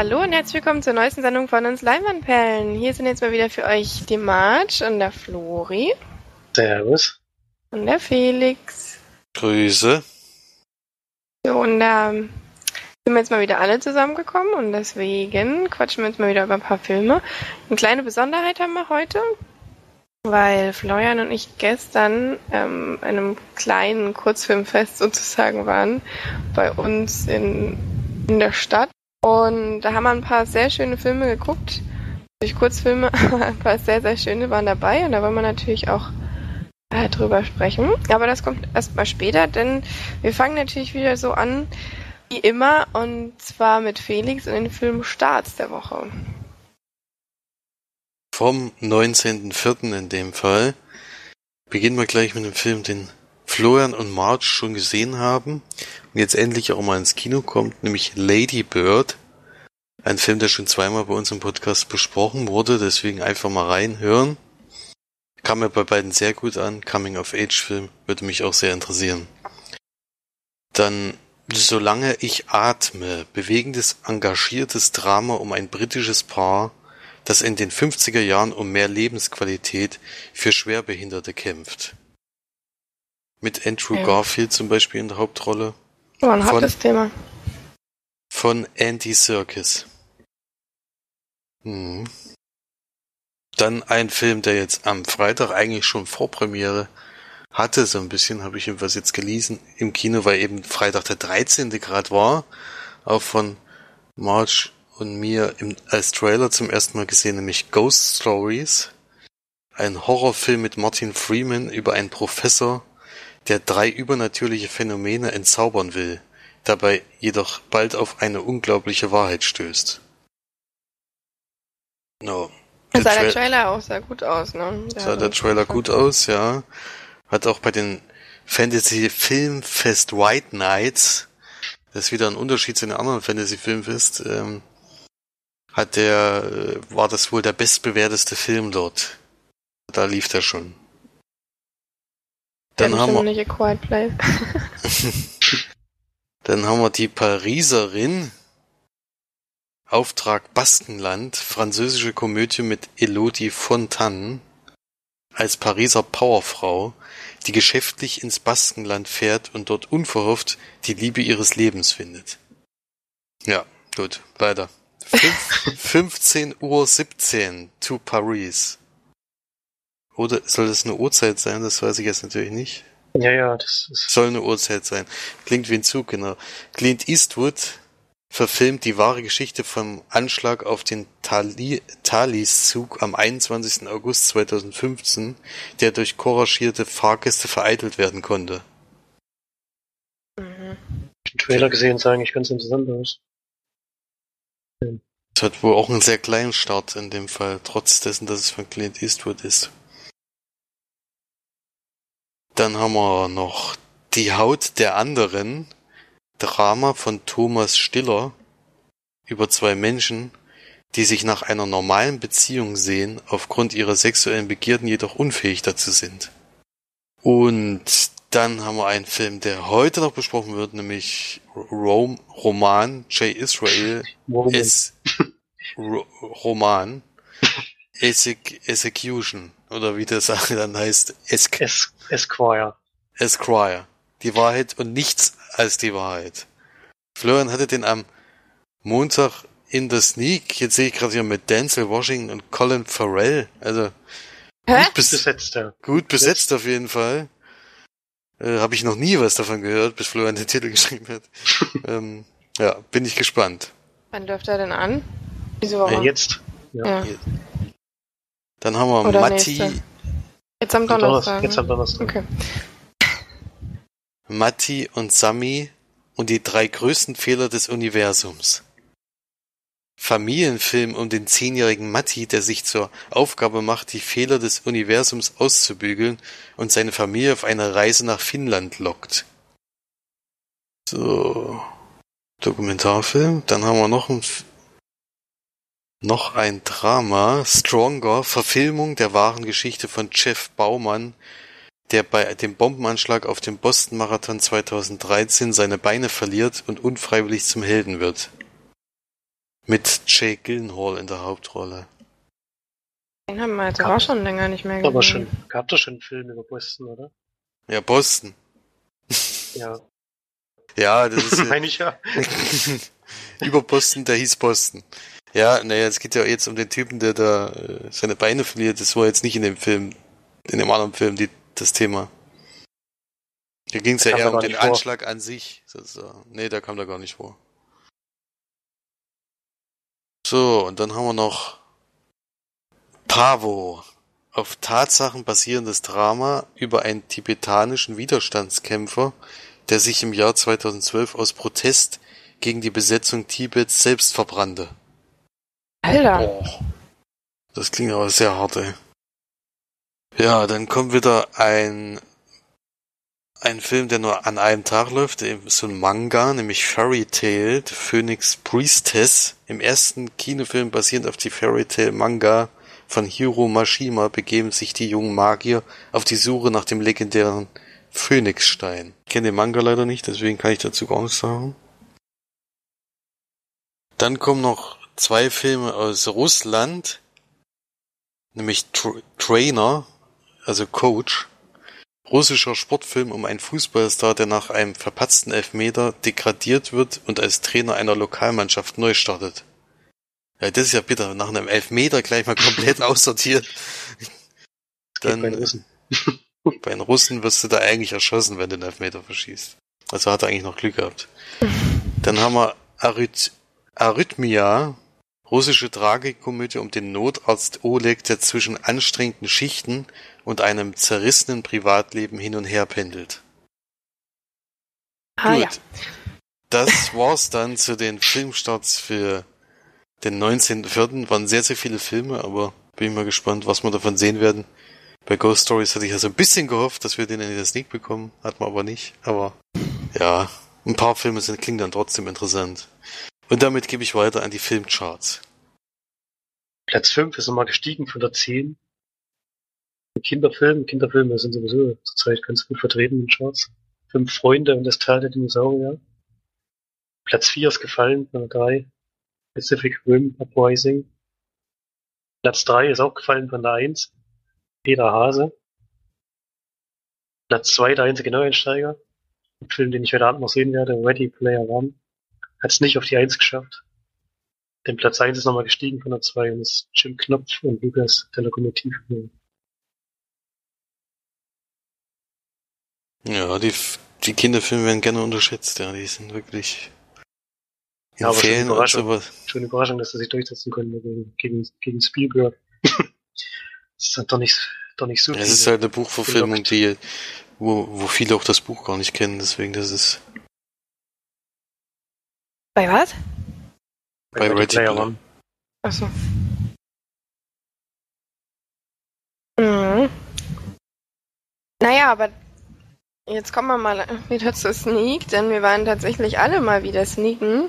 Hallo und herzlich willkommen zur neuesten Sendung von uns Leinwandperlen. Hier sind jetzt mal wieder für euch die Marge und der Flori. Servus. Und der Felix. Grüße. So, und da ähm, sind wir jetzt mal wieder alle zusammengekommen und deswegen quatschen wir jetzt mal wieder über ein paar Filme. Eine kleine Besonderheit haben wir heute, weil Florian und ich gestern ähm, einem kleinen Kurzfilmfest sozusagen waren bei uns in, in der Stadt. Und da haben wir ein paar sehr schöne Filme geguckt. Durch Kurzfilme, ein paar sehr, sehr schöne waren dabei und da wollen wir natürlich auch äh, drüber sprechen. Aber das kommt erst mal später, denn wir fangen natürlich wieder so an wie immer und zwar mit Felix und den Film Starts der Woche. Vom 19.04. in dem Fall beginnen wir gleich mit dem Film, den Florian und Marge schon gesehen haben jetzt endlich auch mal ins Kino kommt, nämlich Lady Bird. Ein Film, der schon zweimal bei uns im Podcast besprochen wurde, deswegen einfach mal reinhören. Kam mir bei beiden sehr gut an. Coming-of-Age-Film würde mich auch sehr interessieren. Dann Solange ich atme, bewegendes, engagiertes Drama um ein britisches Paar, das in den 50er Jahren um mehr Lebensqualität für Schwerbehinderte kämpft. Mit Andrew Ja. Garfield zum Beispiel in der Hauptrolle. War ein Von- hartes Thema. Von Andy Serkis. Mhm. Dann ein Film, der jetzt am Freitag eigentlich schon Vorpremiere hatte, so ein bisschen, habe ich jedenfalls jetzt gelesen, im Kino, weil eben Freitag der 13. Grad war, auch von Marge und mir im, als Trailer zum ersten Mal gesehen, nämlich Ghost Stories. Ein Horrorfilm mit Martin Freeman über einen Professor, der drei übernatürliche Phänomene entzaubern will, dabei jedoch bald auf eine unglaubliche Wahrheit stößt. No. Da sah Der der Tra- Trailer auch sehr gut aus, ne? sah der Trailer gut aus, ja. Hat auch bei den Fantasy Filmfest White Nights, das ist wieder ein Unterschied zu den anderen Fantasy Filmfest, ähm, hat der, äh, war das wohl der bestbewerteste Film dort. Da lief der schon. Dann haben wir, nicht A Quiet Place. dann haben wir die Pariserin, Auftrag Baskenland, französische Komödie mit Elodie Fontaine als Pariser Powerfrau, die geschäftlich ins Baskenland fährt und dort unverhofft die Liebe ihres Lebens findet. Ja, gut, weiter. Fünf- 15 Uhr 17 to Paris. Oder soll das eine Uhrzeit sein? Das weiß ich jetzt natürlich nicht. Ja, ja, das ist. Soll eine Uhrzeit sein. Klingt wie ein Zug, genau. Clint Eastwood verfilmt die wahre Geschichte vom Anschlag auf den Thalys-Zug am 21. August 2015, der durch couragierte Fahrgäste vereitelt werden konnte. Mhm. Den Trailer gesehen, sah eigentlich ganz interessant aus. Es hat wohl auch einen sehr kleinen Start in dem Fall, trotz dessen, dass es von Clint Eastwood ist. Dann haben wir noch Die Haut der anderen, Drama von Thomas Stiller über zwei Menschen, die sich nach einer normalen Beziehung sehen, aufgrund ihrer sexuellen Begierden jedoch unfähig dazu sind. Und dann haben wir einen Film, der heute noch besprochen wird, nämlich Rome, Roman J. Israel Worum es Ro Roman Exec Execution oder wie der Sache dann heißt Esc es Esquire. Esquire die Wahrheit und nichts als die Wahrheit. Florian hatte den am Montag in der Sneak. Jetzt sehe ich gerade hier mit Denzel Washington und Colin Farrell. Also Hä? gut, bes Besetzt, ja. gut besetzt auf jeden Fall. Äh, Habe ich noch nie was davon gehört, bis Florian den Titel geschrieben hat. ähm, ja, bin ich gespannt. Wann läuft er denn an? Diese Woche. Äh, jetzt. ja. Dann haben wir Oder Matti, nächste. Jetzt am Donnerstag. Jetzt am ne? Donnerstag. Okay. Matti und Sami und die drei größten Fehler des Universums. Familienfilm um den zehnjährigen Matti, der sich zur Aufgabe macht, die Fehler des Universums auszubügeln und seine Familie auf eine Reise nach Finnland lockt. So. Dokumentarfilm. Dann haben wir noch ein, F- noch ein Drama. Stronger. Verfilmung der wahren Geschichte von Jeff Baumann, der bei dem Bombenanschlag auf dem Boston Marathon 2013 seine Beine verliert und unfreiwillig zum Helden wird. Mit Jake Gyllenhaal in der Hauptrolle. Den haben wir jetzt auch schon länger nicht mehr gesehen. Aber schon, gab doch schon einen Film über Boston, oder? Ja, Boston. Ja, Ja, das ist meine ich ja. über Boston, der hieß Boston. Ja, naja, es geht ja jetzt um den Typen, der da äh, seine Beine verliert. Das war jetzt nicht in dem Film, in dem anderen Film die, das Thema. Da ging es ja eher um den vor. Anschlag an sich. sozusagen. Nee, da kam da gar nicht vor. So, und dann haben wir noch Pavo. Auf Tatsachen basierendes Drama über einen tibetanischen Widerstandskämpfer, der sich im Jahr 2012 aus Protest gegen die Besetzung Tibets selbst verbrannte. Alter, Boah. Das klingt aber sehr hart, ey. Ja, dann kommt wieder ein, ein Film, der nur an einem Tag läuft, so ein Manga, nämlich Fairy Tail, Phoenix Priestess. Im ersten Kinofilm basierend auf die Fairy Tail Manga von Hiro Mashima begeben sich die jungen Magier auf die Suche nach dem legendären Phönixstein. Ich kenne den Manga leider nicht, deswegen kann ich dazu gar nichts sagen. Dann kommen noch zwei Filme aus Russland, nämlich Tra Trainer, also Coach, russischer Sportfilm um einen Fußballstar, der nach einem verpatzten Elfmeter degradiert wird und als Trainer einer Lokalmannschaft neu startet. Ja, das ist ja bitter, nach einem Elfmeter gleich mal komplett aussortiert. Dann, bei den Russen. bei den Russen wirst du da eigentlich erschossen, wenn du einen Elfmeter verschießt. Also hat er eigentlich noch Glück gehabt. Dann haben wir Arrhyth Arrhythmia, russische Tragikomödie um den Notarzt Oleg, der zwischen anstrengenden Schichten und einem zerrissenen Privatleben hin und her pendelt. ah ja. Gut. Das war's dann zu den Filmstarts für den 19.04. Waren sehr, sehr viele Filme, aber bin mal gespannt, was wir davon sehen werden. Bei Ghost Stories hatte ich ja so ein bisschen gehofft, dass wir den in der Sneak bekommen. Hat man aber nicht. Aber ja, ein paar Filme sind, klingen dann trotzdem interessant. Und damit gebe ich weiter an die Filmcharts. Platz 5 ist nochmal gestiegen von der 10. Kinderfilm. Kinderfilme sind sowieso zurzeit ganz gut vertreten in den Charts. Fünf Freunde und das Tal der Dinosaurier. Platz 4 ist gefallen von der 3. Pacific Rim Uprising. Platz 3 ist auch gefallen von der 1. Peter Hase. Platz 2 der einzige Neueinsteiger. Ein Film, den ich heute Abend noch sehen werde, Ready Player One. Hat es nicht auf die 1 geschafft. Den Platz 1 ist nochmal gestiegen von der 2 und ist Jim Knopf und Lukas der Lokomotiv. Ja, die, die Kinderfilme werden gerne unterschätzt, ja, die sind wirklich Ja, aber schon Überraschung. sowas. Schon Überraschung, dass er sich durchsetzen konnte gegen, gegen, gegen Spielberg. das ist dann doch nicht, doch nicht so Ja, es ist halt eine Buchverfilmung, die, wo, wo viele auch das Buch gar nicht kennen, deswegen das ist Bei was? bei Ready Player. One. Achso. Mhm. Naja, aber jetzt kommen wir mal wieder zur Sneak, denn wir waren tatsächlich alle mal wieder sneaken.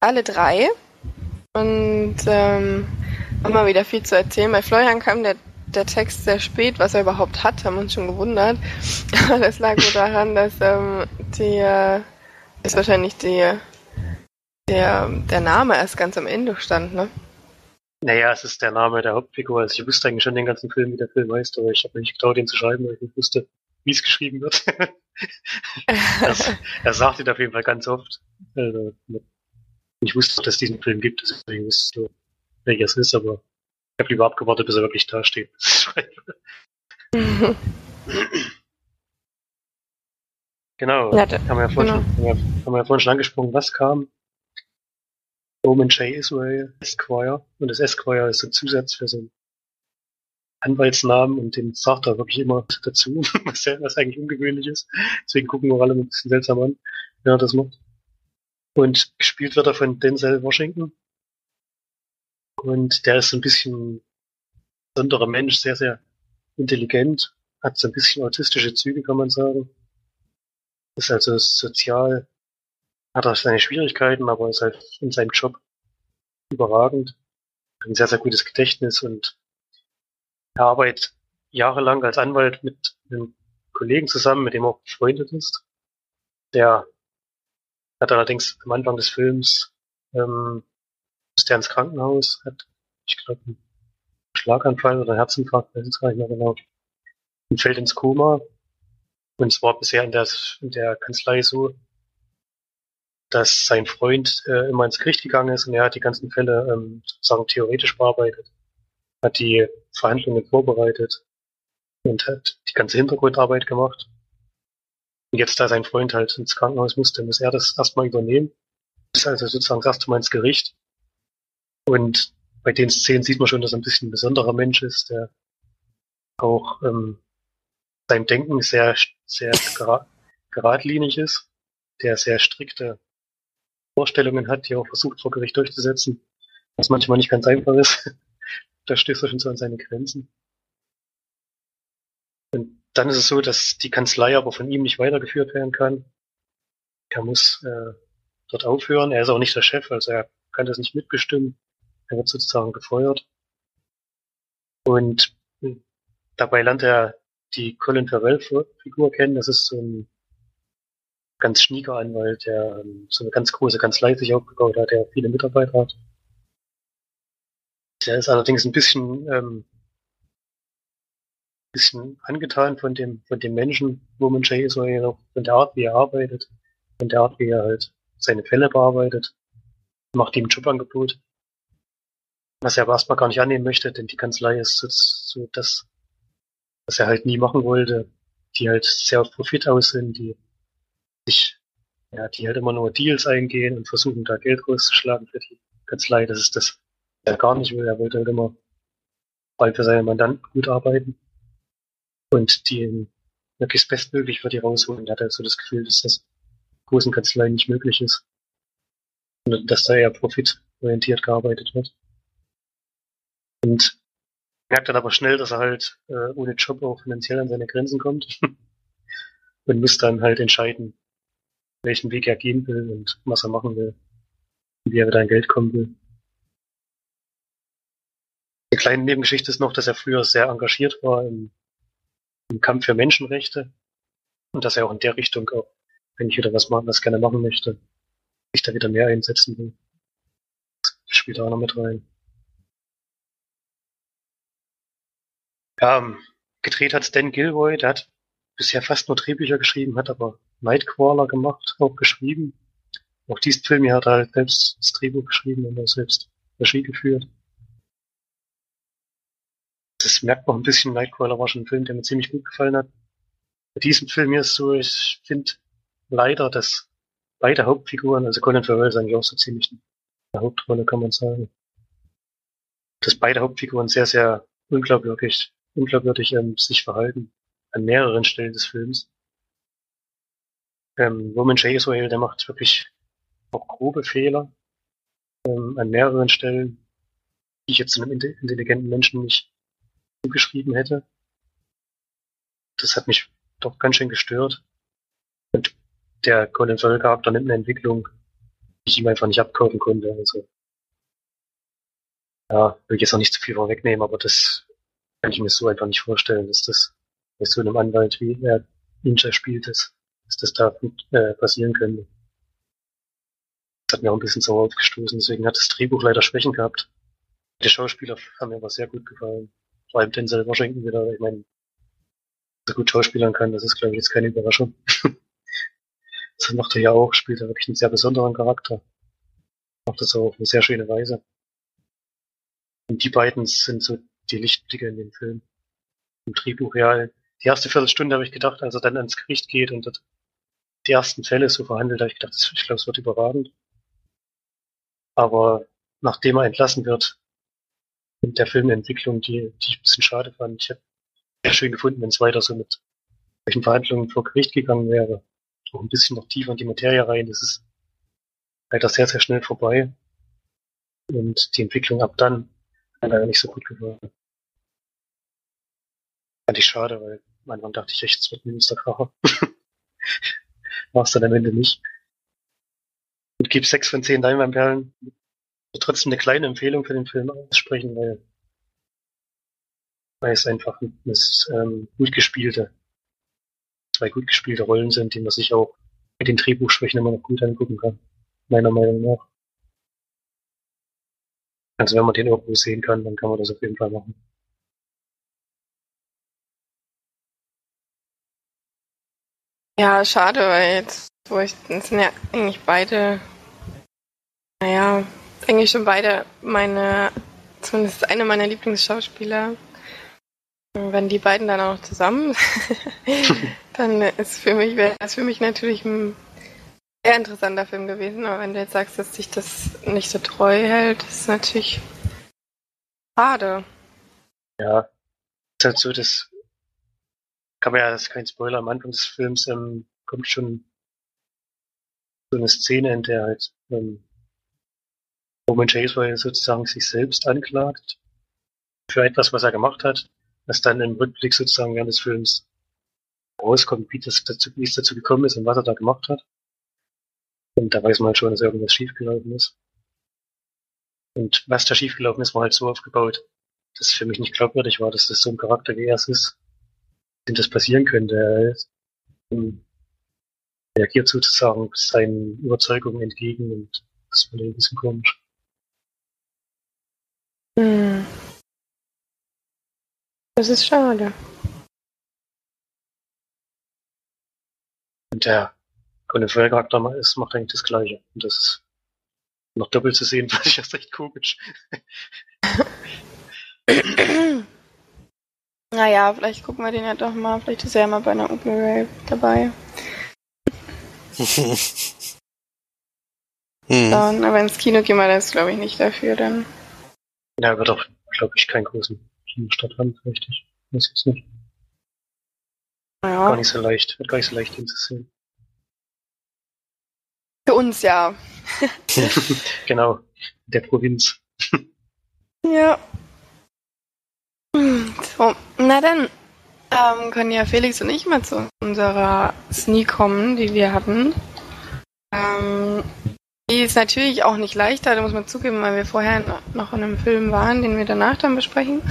Alle drei. Und ähm, haben mal wieder viel zu erzählen. Bei Florian kam der, der Text sehr spät, was er überhaupt hat, haben uns schon gewundert. Aber das lag nur daran, dass ähm, die, äh, ist wahrscheinlich die, der, der Name erst ganz am Ende stand, ne? Naja, es ist der Name der Hauptfigur. Also ich wusste eigentlich schon den ganzen Film, wie der Film heißt, aber ich habe nicht getraut, ihn zu schreiben, weil ich nicht wusste, wie es geschrieben wird. das, er sagt ihn auf jeden Fall ganz oft. Also, ich wusste, dass es diesen Film gibt, deswegen wusste ich, welcher es ist, aber ich habe lieber abgewartet, bis er wirklich da steht. genau. Ja, da- haben wir ja vorhin, genau. schon, haben wir, haben wir ja vorhin schon angesprochen, was kam. Roman J. Israel Esquire. Und das Esquire ist ein Zusatz für so einen Anwaltsnamen und den sagt er wirklich immer dazu, was, ja- was eigentlich ungewöhnlich ist. Deswegen gucken wir alle ein bisschen seltsam an, wenn er das macht. Und gespielt wird er von Denzel Washington. Und der ist so ein bisschen besonderer Mensch, sehr, sehr intelligent, hat so ein bisschen autistische Züge, kann man sagen. Ist also sozial, hat er seine Schwierigkeiten, aber ist halt in seinem Job überragend. Hat ein sehr, sehr gutes Gedächtnis und er arbeitet jahrelang als Anwalt mit einem Kollegen zusammen, mit dem er auch befreundet ist. Der hat allerdings am Anfang des Films ähm, ist der ins Krankenhaus, hat, ich glaube, einen Schlaganfall oder einen Herzinfarkt, weiß ich gar nicht mehr genau, und fällt ins Koma. Und es war bisher in der, in der Kanzlei so, dass sein Freund äh, immer ins Gericht gegangen ist und er hat die ganzen Fälle ähm, sozusagen theoretisch bearbeitet, hat die Verhandlungen vorbereitet und hat die ganze Hintergrundarbeit gemacht. Und jetzt, da sein Freund halt ins Krankenhaus musste, muss er das erstmal übernehmen. Ist also sozusagen das erste Mal ins Gericht. Und bei den Szenen sieht man schon, dass er ein bisschen ein besonderer Mensch ist, der auch ähm, sein Denken sehr, sehr geradlinig ist, der sehr strikte Vorstellungen hat, die er auch versucht vor Gericht durchzusetzen, was manchmal nicht ganz einfach ist. da stößt er schon so an seine Grenzen. Und dann ist es so, dass die Kanzlei aber von ihm nicht weitergeführt werden kann. Er muss äh, dort aufhören. Er ist auch nicht der Chef, also er kann das nicht mitbestimmen. Er wird sozusagen gefeuert. Und dabei lernt er die Colin Farrell-Figur kennen. Das ist so ein ganz schnieker Anwalt, der ähm, so eine ganz große Kanzlei sich aufgebaut hat, der viele Mitarbeiter hat. Der ist allerdings ein bisschen, ähm, bisschen angetan von dem, von dem Menschen, Roman J. Israel, von der Art, wie er arbeitet, von der Art, wie er halt seine Fälle bearbeitet, macht ihm ein Jobangebot, was er aber erstmal gar nicht annehmen möchte, denn die Kanzlei ist so, so das, was er halt nie machen wollte, die halt sehr auf Profit aus sind, die sich, ja, die halt immer nur Deals eingehen und versuchen da Geld rauszuschlagen für die Kanzlei. Das ist das, er gar nicht will. Er wollte halt immer allem für seine Mandanten gut arbeiten und die möglichst bestmöglich für die rausholen. Er hat halt so das Gefühl, dass das großen Kanzleien nicht möglich ist. Und dass da eher profitorientiert gearbeitet wird. Und merkt dann aber schnell, dass er halt äh, ohne Job auch finanziell an seine Grenzen kommt. und muss dann halt entscheiden, welchen Weg er gehen will und was er machen will. Wie er wieder an Geld kommen will. Eine kleine Nebengeschichte ist noch, dass er früher sehr engagiert war im, im Kampf für Menschenrechte und dass er auch in der Richtung auch, wenn ich wieder was machen, was gerne machen möchte, sich da wieder mehr einsetzen will. Das spielt auch noch mit rein. Ja, gedreht hat Dan Gilroy, der hat bisher fast nur Drehbücher geschrieben, hat aber Nightcrawler gemacht, auch geschrieben. Auch diesen Film hier hat er halt selbst das Drehbuch geschrieben und auch selbst Regie geführt. Das merkt man ein bisschen, Nightcrawler war schon ein Film, der mir ziemlich gut gefallen hat. Bei diesem Film hier ist so, ich finde leider, dass beide Hauptfiguren, also Colin Farrell ist eigentlich auch so ziemlich eine Hauptrolle, kann man sagen. Dass beide Hauptfiguren sehr, sehr unglaubwürdig, unglaubwürdig ähm, sich verhalten an mehreren Stellen des Films. Ähm, Roman J. Israel, der macht wirklich auch grobe Fehler ähm, an mehreren Stellen, die ich jetzt einem intelligenten Menschen nicht zugeschrieben hätte. Das hat mich doch ganz schön gestört. Und der Colin Farrell Charakter nimmt eine Entwicklung, die ich ihm einfach nicht abkaufen konnte. Also, ja, will ich jetzt auch nicht zu viel vorwegnehmen, aber das kann ich mir so einfach nicht vorstellen, dass das bei so einem Anwalt, wie er Ninja spielt, ist, dass das da äh, passieren könnte. Das hat mir auch ein bisschen sauer aufgestoßen, deswegen hat das Drehbuch leider Schwächen gehabt. Die Schauspieler haben mir aber sehr gut gefallen. Vor allem Denzel Washington wieder, ich meine, so gut schauspielern kann, das ist glaube ich jetzt keine Überraschung. das macht er ja auch, spielt er wirklich einen sehr besonderen Charakter. Macht das auch auf eine sehr schöne Weise. Und die beiden sind so die Lichtblicke in dem Film. Im Drehbuch ja die erste Viertelstunde habe ich gedacht, als er dann ans Gericht geht und die ersten Fälle so verhandelt, habe ich gedacht, ich glaube, es wird überragend. Aber nachdem er entlassen wird, in der Filmentwicklung, die, die ich ein bisschen schade fand, ich hätte sehr schön gefunden, wenn es weiter so mit solchen Verhandlungen vor Gericht gegangen wäre. Auch ein bisschen noch tiefer in die Materie rein. Das ist leider sehr, sehr schnell vorbei. Und die Entwicklung ab dann hat leider nicht so gut geworden. Fand ich schade, weil Anfang dachte ich echt, es wird Münsterkracher. War es dann am Ende nicht. Und gebe sechs von zehn Leinwandperlen. Trotzdem eine kleine Empfehlung für den Film aussprechen, weil, weil es einfach ein, ähm, gut gespielte, zwei gut gespielte Rollen sind, die man sich auch mit den Drehbuchschwächen immer noch gut angucken kann. Meiner Meinung nach. Also wenn man den irgendwo sehen kann, dann kann man das auf jeden Fall machen. Ja, schade, weil jetzt, wo ich, sind ja eigentlich beide, naja, eigentlich schon beide meine, zumindest eine meiner Lieblingsschauspieler. Wenn die beiden dann auch zusammen, dann ist für mich, wäre das für mich natürlich ein sehr interessanter Film gewesen. Aber wenn du jetzt sagst, dass sich das nicht so treu hält, ist natürlich schade. Ja, ist halt so, das kann man ja, das ist kein Spoiler, am Anfang des Films ähm, kommt schon so eine Szene, in der halt ähm, Roman Chase sozusagen sich selbst anklagt für etwas, was er gemacht hat, was dann im Rückblick sozusagen während des Films rauskommt, wie, das dazu, wie es dazu gekommen ist und was er da gemacht hat. Und da weiß man halt schon, dass irgendwas schiefgelaufen ist. Und was da schiefgelaufen ist, war halt so aufgebaut, dass es für mich nicht glaubwürdig war, dass das so ein Charakter wie er ist, dem das passieren könnte. Er ähm, reagiert sozusagen seinen Überzeugungen entgegen und das finde ich ein bisschen komisch. Hm. Das ist schade. Und der Colin Farrell Charakter ist, macht eigentlich das Gleiche. Und das ist noch doppelt zu sehen, fand ich das echt komisch. naja, vielleicht gucken wir den ja doch mal. Vielleicht ist er ja mal bei einer Open Rail dabei. hm. Dann, aber ins Kino gehen wir das, glaube ich, nicht dafür dann. Ja, wird auch, glaube ich, keinen großen Kinostart haben, richtig. Weiß jetzt nicht. Gar Ja, nicht so leicht, wird gar nicht so leicht hinzusehen. für uns ja. Genau, der Provinz. Ja. So, na dann ähm, können ja Felix und ich mal zu unserer Sneak kommen, die wir hatten. Ähm, die ist natürlich auch nicht leichter, da muss man zugeben, weil wir vorher noch in einem Film waren, den wir danach dann besprechen.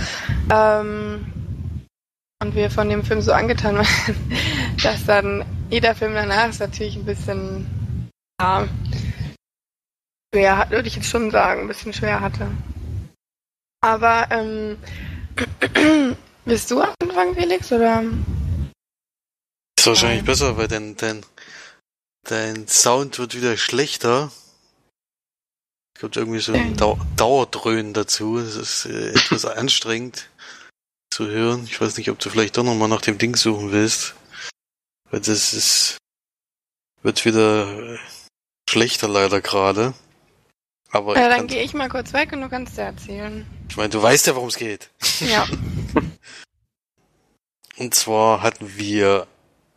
Ähm, und wir von dem Film so angetan waren, dass dann jeder Film danach ist natürlich ein bisschen, ja, schwer, würde ich jetzt schon sagen, ein bisschen schwer hatte. Aber, ähm, willst du anfangen, Felix, oder? Ist wahrscheinlich Nein. besser, weil dein, dein, dein Sound wird wieder schlechter. Es kommt irgendwie so ein Dau Dauerdröhnen dazu. Das ist äh, etwas anstrengend zu hören. Ich weiß nicht, ob du vielleicht doch nochmal nach dem Ding suchen willst. Weil das ist, wird wieder äh, schlechter leider gerade. Aber Ja, ich, dann gehe ich mal kurz weg und du kannst dir erzählen. ich meine, du weißt ja, worum es geht. Ja. Und zwar hatten wir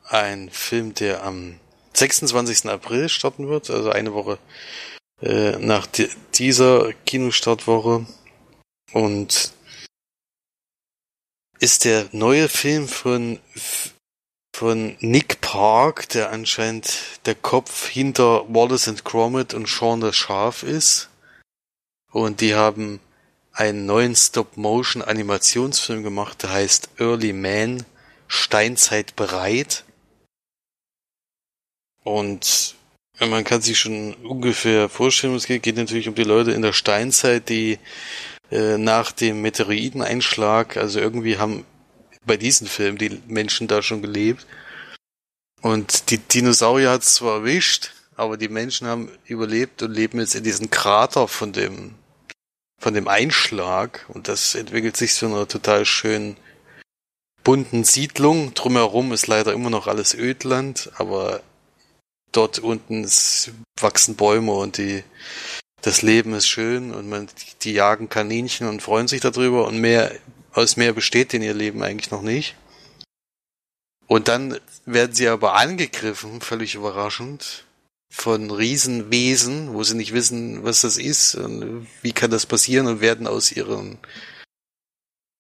einen Film, der am 26. April starten wird, also eine Woche äh, nach di dieser Kinostartwoche. Und ist der neue Film von, von Nick Park, der anscheinend der Kopf hinter Wallace and Gromit und Shaun the Schaf ist. Und die haben einen neuen Stop-Motion-Animationsfilm gemacht, der heißt Early Man, Steinzeit bereit. Und man kann sich schon ungefähr vorstellen, es geht, geht natürlich um die Leute in der Steinzeit, die äh, nach dem Meteoriteneinschlag, also irgendwie haben bei diesem Film die Menschen da schon gelebt. Und die Dinosaurier hat es zwar erwischt, aber die Menschen haben überlebt und leben jetzt in diesem Krater von dem von dem Einschlag und das entwickelt sich zu einer total schönen bunten Siedlung. Drumherum ist leider immer noch alles Ödland, aber dort unten wachsen Bäume und die das Leben ist schön und man die jagen Kaninchen und freuen sich darüber und mehr aus mehr besteht in ihr Leben eigentlich noch nicht. Und dann werden sie aber angegriffen, völlig überraschend, von Riesenwesen, wo sie nicht wissen, was das ist und wie kann das passieren und werden aus ihrem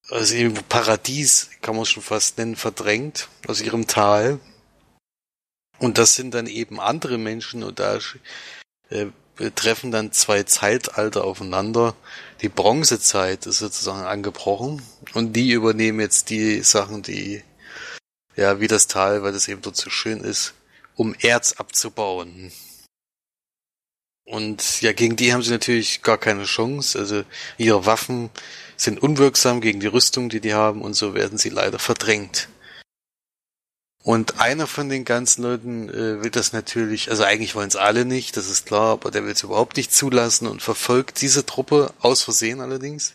aus ihrem Paradies, kann man es schon fast nennen, verdrängt, aus ihrem Tal. Und das sind dann eben andere Menschen und da äh, treffen dann zwei Zeitalter aufeinander. Die Bronzezeit ist sozusagen angebrochen und die übernehmen jetzt die Sachen, die ja wie das Tal, weil das eben dort so schön ist, um Erz abzubauen. Und ja, gegen die haben sie natürlich gar keine Chance. Also ihre Waffen sind unwirksam gegen die Rüstung, die die haben, und so werden sie leider verdrängt. Und einer von den ganzen Leuten äh, will das natürlich, also eigentlich wollen es alle nicht, das ist klar, aber der will es überhaupt nicht zulassen und verfolgt diese Truppe, aus Versehen allerdings.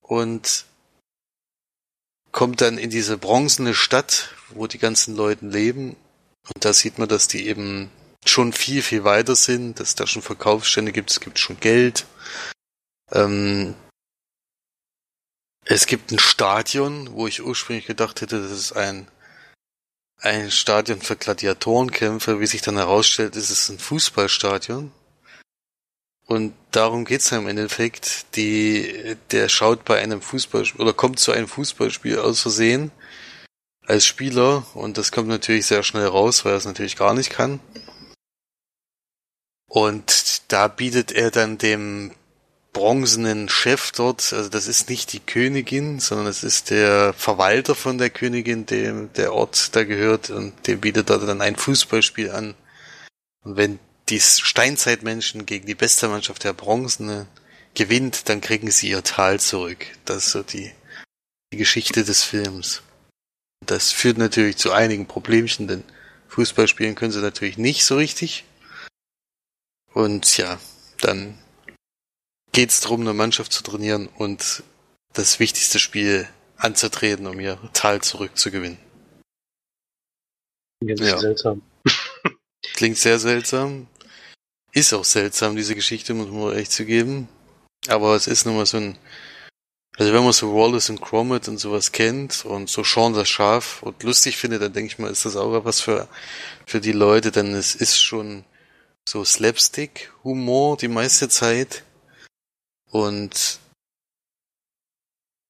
Und kommt dann in diese bronzene Stadt, wo die ganzen Leute leben. Und da sieht man, dass die eben schon viel, viel weiter sind, dass da schon Verkaufsstände gibt, es gibt schon Geld. Ähm, es gibt ein Stadion, wo ich ursprünglich gedacht hätte, das ist ein ein Stadion für Gladiatorenkämpfe. Wie sich dann herausstellt, ist es ein Fußballstadion. Und darum geht's ja im Endeffekt. Die, der schaut bei einem Fußballspiel oder kommt zu einem Fußballspiel aus Versehen als Spieler und das kommt natürlich sehr schnell raus, weil er es natürlich gar nicht kann. Und da bietet er dann dem bronzenen Chef dort, also das ist nicht die Königin, sondern es ist der Verwalter von der Königin, dem der Ort da gehört und dem bietet er dann ein Fußballspiel an. Und wenn die Steinzeitmenschen gegen die beste Mannschaft der Bronzene gewinnt, dann kriegen sie ihr Tal zurück. Das ist so die, die Geschichte des Films. Das führt natürlich zu einigen Problemchen, denn Fußball spielen können sie natürlich nicht so richtig. Und ja, dann geht es darum, eine Mannschaft zu trainieren und das wichtigste Spiel anzutreten, um ihr Tal zurückzugewinnen. Klingt ja. seltsam. Klingt sehr seltsam. Ist auch seltsam, diese Geschichte, muss man echt zugeben. Aber es ist nun mal so ein, also wenn man so Wallace und Gromit und sowas kennt und so Sean das Schaf und lustig findet, dann denke ich mal, ist das auch was für, für die Leute, denn es ist schon so Slapstick-Humor die meiste Zeit. Und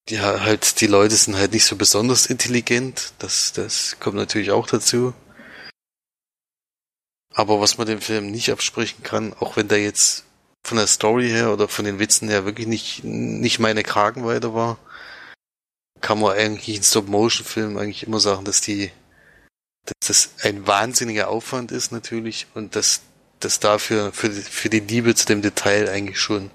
ja, halt, die Leute sind halt nicht so besonders intelligent. Das, das kommt natürlich auch dazu. Aber was man dem Film nicht absprechen kann, auch wenn der jetzt von der Story her oder von den Witzen her wirklich nicht, nicht meine Kragenweite war, kann man eigentlich in Stop-Motion-Filmen eigentlich immer sagen, dass die, dass das ein wahnsinniger Aufwand ist natürlich und dass, dass dafür, für, für die Liebe zu dem Detail eigentlich schon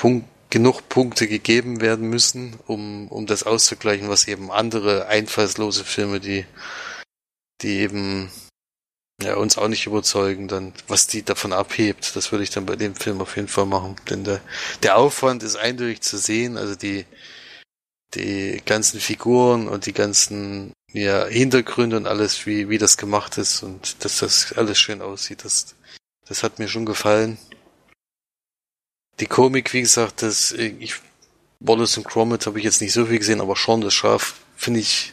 Punkt, genug Punkte gegeben werden müssen, um, um das auszugleichen, was eben andere einfallslose Filme, die, die eben ja, uns auch nicht überzeugen, dann, was die davon abhebt, das würde ich dann bei dem Film auf jeden Fall machen. Denn der, der Aufwand ist eindeutig zu sehen, also die, die ganzen Figuren und die ganzen ja, Hintergründe und alles, wie, wie das gemacht ist und dass das alles schön aussieht, das, das hat mir schon gefallen die Komik, wie gesagt, das, äh, ich, Wallace und Gromit habe ich jetzt nicht so viel gesehen, aber Sean das Schaf finde ich,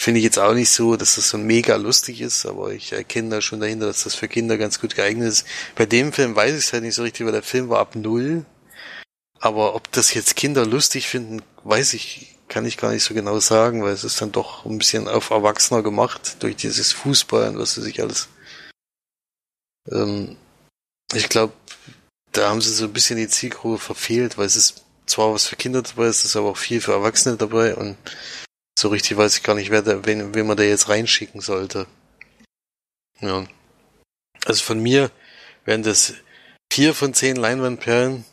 finde ich jetzt auch nicht so, dass das so mega lustig ist, aber ich erkenne da schon dahinter, dass das für Kinder ganz gut geeignet ist. Bei dem Film weiß ich es halt nicht so richtig, weil der Film war ab null. Aber ob das jetzt Kinder lustig finden, weiß ich, kann ich gar nicht so genau sagen, weil es ist dann doch ein bisschen auf Erwachsener gemacht durch dieses Fußball und was weiß ich alles. Ähm, ich glaube, da haben sie so ein bisschen die Zielgruppe verfehlt, weil es ist zwar was für Kinder dabei, es ist aber auch viel für Erwachsene dabei und so richtig weiß ich gar nicht, wer da, wen, wen man da jetzt reinschicken sollte. Ja. Also von mir wären das vier von zehn Leinwandperlen,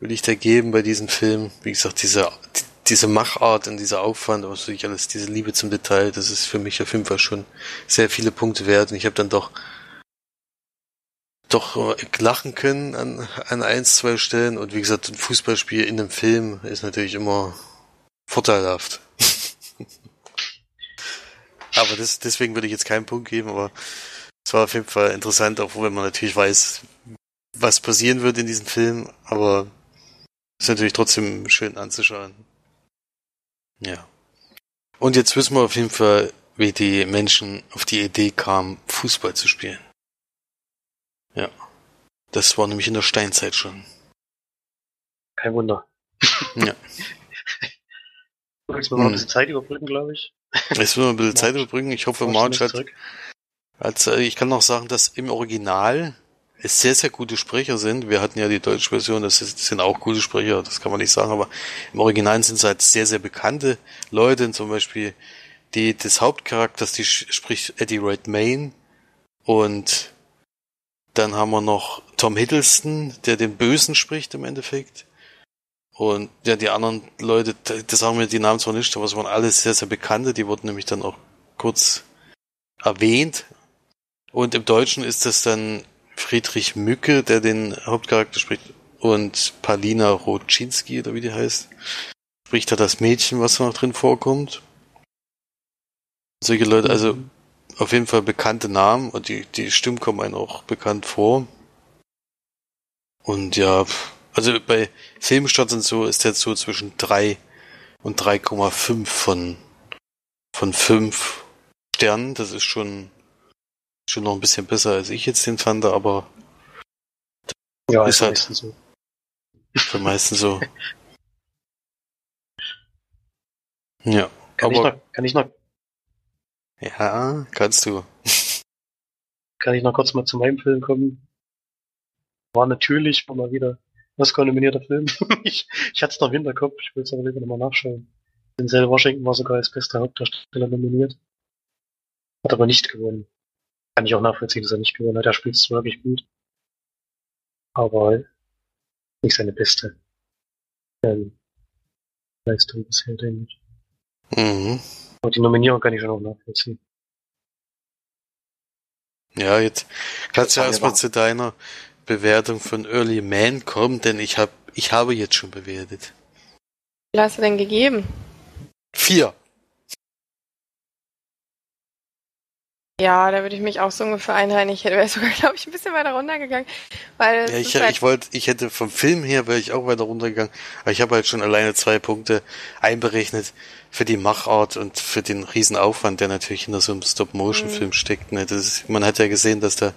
würde ich da geben bei diesem Film. Wie gesagt, diese, diese Machart und dieser Aufwand, aber natürlich alles, diese Liebe zum Detail, das ist für mich auf jeden Fall schon sehr viele Punkte wert. Und ich habe dann doch doch lachen können an, an ein, zwei Stellen. Und wie gesagt, ein Fußballspiel in einem Film ist natürlich immer vorteilhaft. aber das, deswegen würde ich jetzt keinen Punkt geben, aber es war auf jeden Fall interessant, auch wenn man natürlich weiß, was passieren wird in diesem Film, aber es ist natürlich trotzdem schön anzuschauen. Ja. Und jetzt wissen wir auf jeden Fall, wie die Menschen auf die Idee kamen, Fußball zu spielen. Ja. Das war nämlich in der Steinzeit schon. Kein Wunder. Ja. Jetzt müssen wir noch ein bisschen Zeit überbrücken, glaube ich. Jetzt müssen wir ein bisschen Zeit überbrücken. Ich hoffe, March hat, hat, äh, ich kann noch sagen, dass im Original es sehr, sehr gute Sprecher sind. Wir hatten ja die deutsche Version, das sind auch gute Sprecher, das kann man nicht sagen, aber im Original sind es halt sehr, sehr bekannte Leute, zum Beispiel die des Hauptcharakters, die spricht Eddie Redmayne und Dann haben wir noch Tom Hiddleston, der den Bösen spricht im Endeffekt. Und ja, die anderen Leute, das sagen mir die Namen zwar nicht, aber es waren alles sehr, sehr bekannte. Die wurden nämlich dann auch kurz erwähnt. Und im Deutschen ist das dann Friedrich Mücke, der den Hauptcharakter spricht. Und Palina Rodzinski, oder wie die heißt, spricht da das Mädchen, was da noch drin vorkommt. Solche Leute, also mhm. Auf jeden Fall bekannte Namen und die, die Stimmen kommen einem auch bekannt vor. Und ja, also bei Filmstadt und so ist jetzt so zwischen 3 und 3,5 von, von 5 Sternen. Das ist schon, schon noch ein bisschen besser, als ich jetzt den fand, aber ja, ist halt meistens so. Für meistens so. ja. Kann aber, ich noch, kann ich noch ja, kannst du. Kann ich noch kurz mal zu meinem Film kommen? War natürlich mal wieder Oscar-nominierter Film. ich, ich hatte es noch im Hinterkopf, ich will es aber lieber nochmal nachschauen. Denzel Washington war sogar als bester Hauptdarsteller nominiert. Hat aber nicht gewonnen. Kann ich auch nachvollziehen, dass er nicht gewonnen hat. Er spielt es wirklich gut. Aber nicht seine beste ähm, Leistung bisher, denke ich. Mhm. Aber die Nominierung kann ich schon auch nachvollziehen. Ja, jetzt kannst du ja erstmal zu deiner Bewertung von Early Man kommen, denn ich habe ich habe jetzt schon bewertet. Wie hast du denn gegeben? Vier. Ja, da würde ich mich auch so ungefähr einhalten. Ich hätte sogar, glaube ich, ein bisschen weiter runtergegangen. Weil ja, ich, halt ich wollte, ich hätte vom Film her wäre ich auch weiter runtergegangen, aber ich habe halt schon alleine zwei Punkte einberechnet für die Machart und für den Riesenaufwand, der natürlich hinter so einem Stop-Motion-Film mhm. steckt. Ne? Das ist, man hat ja gesehen, dass da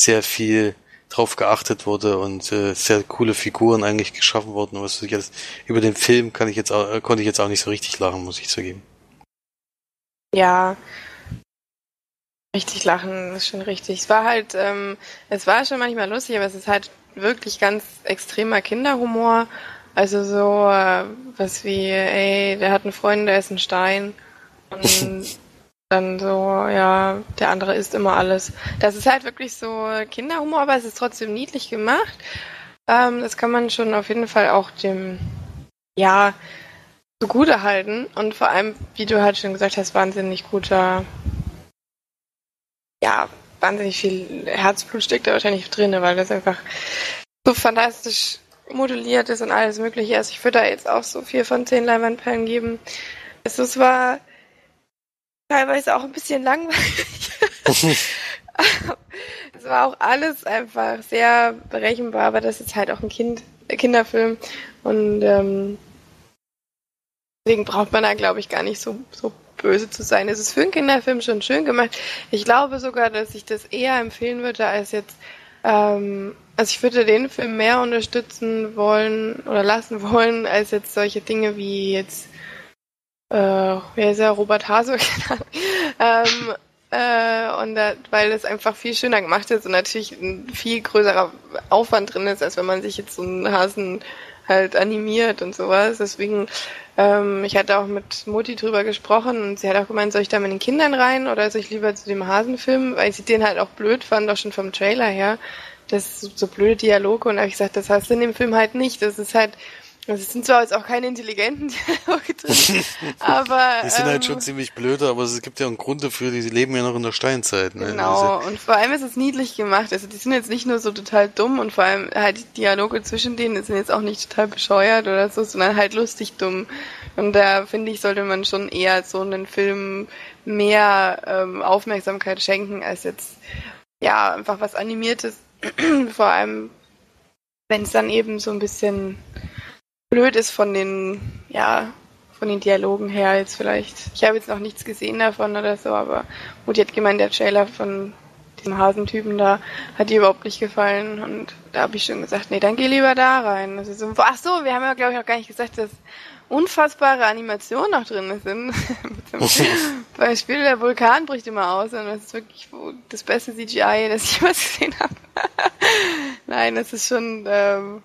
sehr viel drauf geachtet wurde und äh, sehr coole Figuren eigentlich geschaffen wurden. Was ich jetzt, über den Film kann ich jetzt auch, konnte ich jetzt auch nicht so richtig lachen, muss ich zugeben. Ja, Richtig lachen, ist schon richtig. Es war halt, ähm, es war schon manchmal lustig, aber es ist halt wirklich ganz extremer Kinderhumor. Also so äh, was wie, ey, der hat einen Freund, der ist ein Stein. Und dann so, ja, der andere isst immer alles. Das ist halt wirklich so Kinderhumor, aber es ist trotzdem niedlich gemacht. Ähm, das kann man schon auf jeden Fall auch dem, ja, zugute halten. Und vor allem, wie du halt schon gesagt hast, wahnsinnig guter ja, wahnsinnig viel Herzblut steckt da wahrscheinlich drin, weil das einfach so fantastisch modelliert ist und alles mögliche ist. Ich würde da jetzt auch so vier von zehn Leinwandperlen geben. Also es war teilweise auch ein bisschen langweilig. es war auch alles einfach sehr berechenbar, aber das ist halt auch ein Kind, Kinderfilm und ähm, deswegen braucht man da glaube ich gar nicht so, so böse zu sein. Es ist für einen Kinderfilm schon schön gemacht. Ich glaube sogar, dass ich das eher empfehlen würde, als jetzt, ähm, also ich würde den Film mehr unterstützen wollen oder lassen wollen, als jetzt solche Dinge wie jetzt, äh, wer ist er, Robert Hase, ähm, äh, und da, weil es einfach viel schöner gemacht ist und natürlich ein viel größerer Aufwand drin ist, als wenn man sich jetzt so einen Hasen halt animiert und sowas. Deswegen ähm, ich hatte auch mit Mutti drüber gesprochen und sie hat auch gemeint, soll ich da mit den Kindern rein oder soll ich lieber zu dem Hasenfilm, weil sie den halt auch blöd fand, auch schon vom Trailer her. Das so, blöde Dialoge und habe ich gesagt, das hast du in dem Film halt nicht. Das ist halt also es sind zwar jetzt auch keine intelligenten Dialoge drin, aber... Die sind ähm, halt schon ähm, ziemlich blöde, aber es gibt ja einen Grund dafür, die leben ja noch in der Steinzeit. Ne? Genau, und vor allem ist es niedlich gemacht. Also die sind jetzt nicht nur so total dumm und vor allem halt die Dialoge zwischen denen sind jetzt auch nicht total bescheuert oder so, sondern halt lustig dumm. Und da finde ich, sollte man schon eher so einen Film mehr ähm, Aufmerksamkeit schenken, als jetzt ja einfach was Animiertes. vor allem, wenn es dann eben so ein bisschen blöd ist von den, ja, von den Dialogen her jetzt vielleicht. Ich habe jetzt noch nichts gesehen davon oder so, aber Mutti hat gemeint, der Trailer von diesem Hasentypen da hat ihr überhaupt nicht gefallen und da habe ich schon gesagt, nee, dann geh lieber da rein. Also so, ach so, wir haben ja glaube ich noch gar nicht gesagt, dass unfassbare Animationen noch drin sind. Beispiel der Vulkan bricht immer aus und das ist wirklich das beste CGI, das ich jemals gesehen habe. Nein, das ist schon ähm,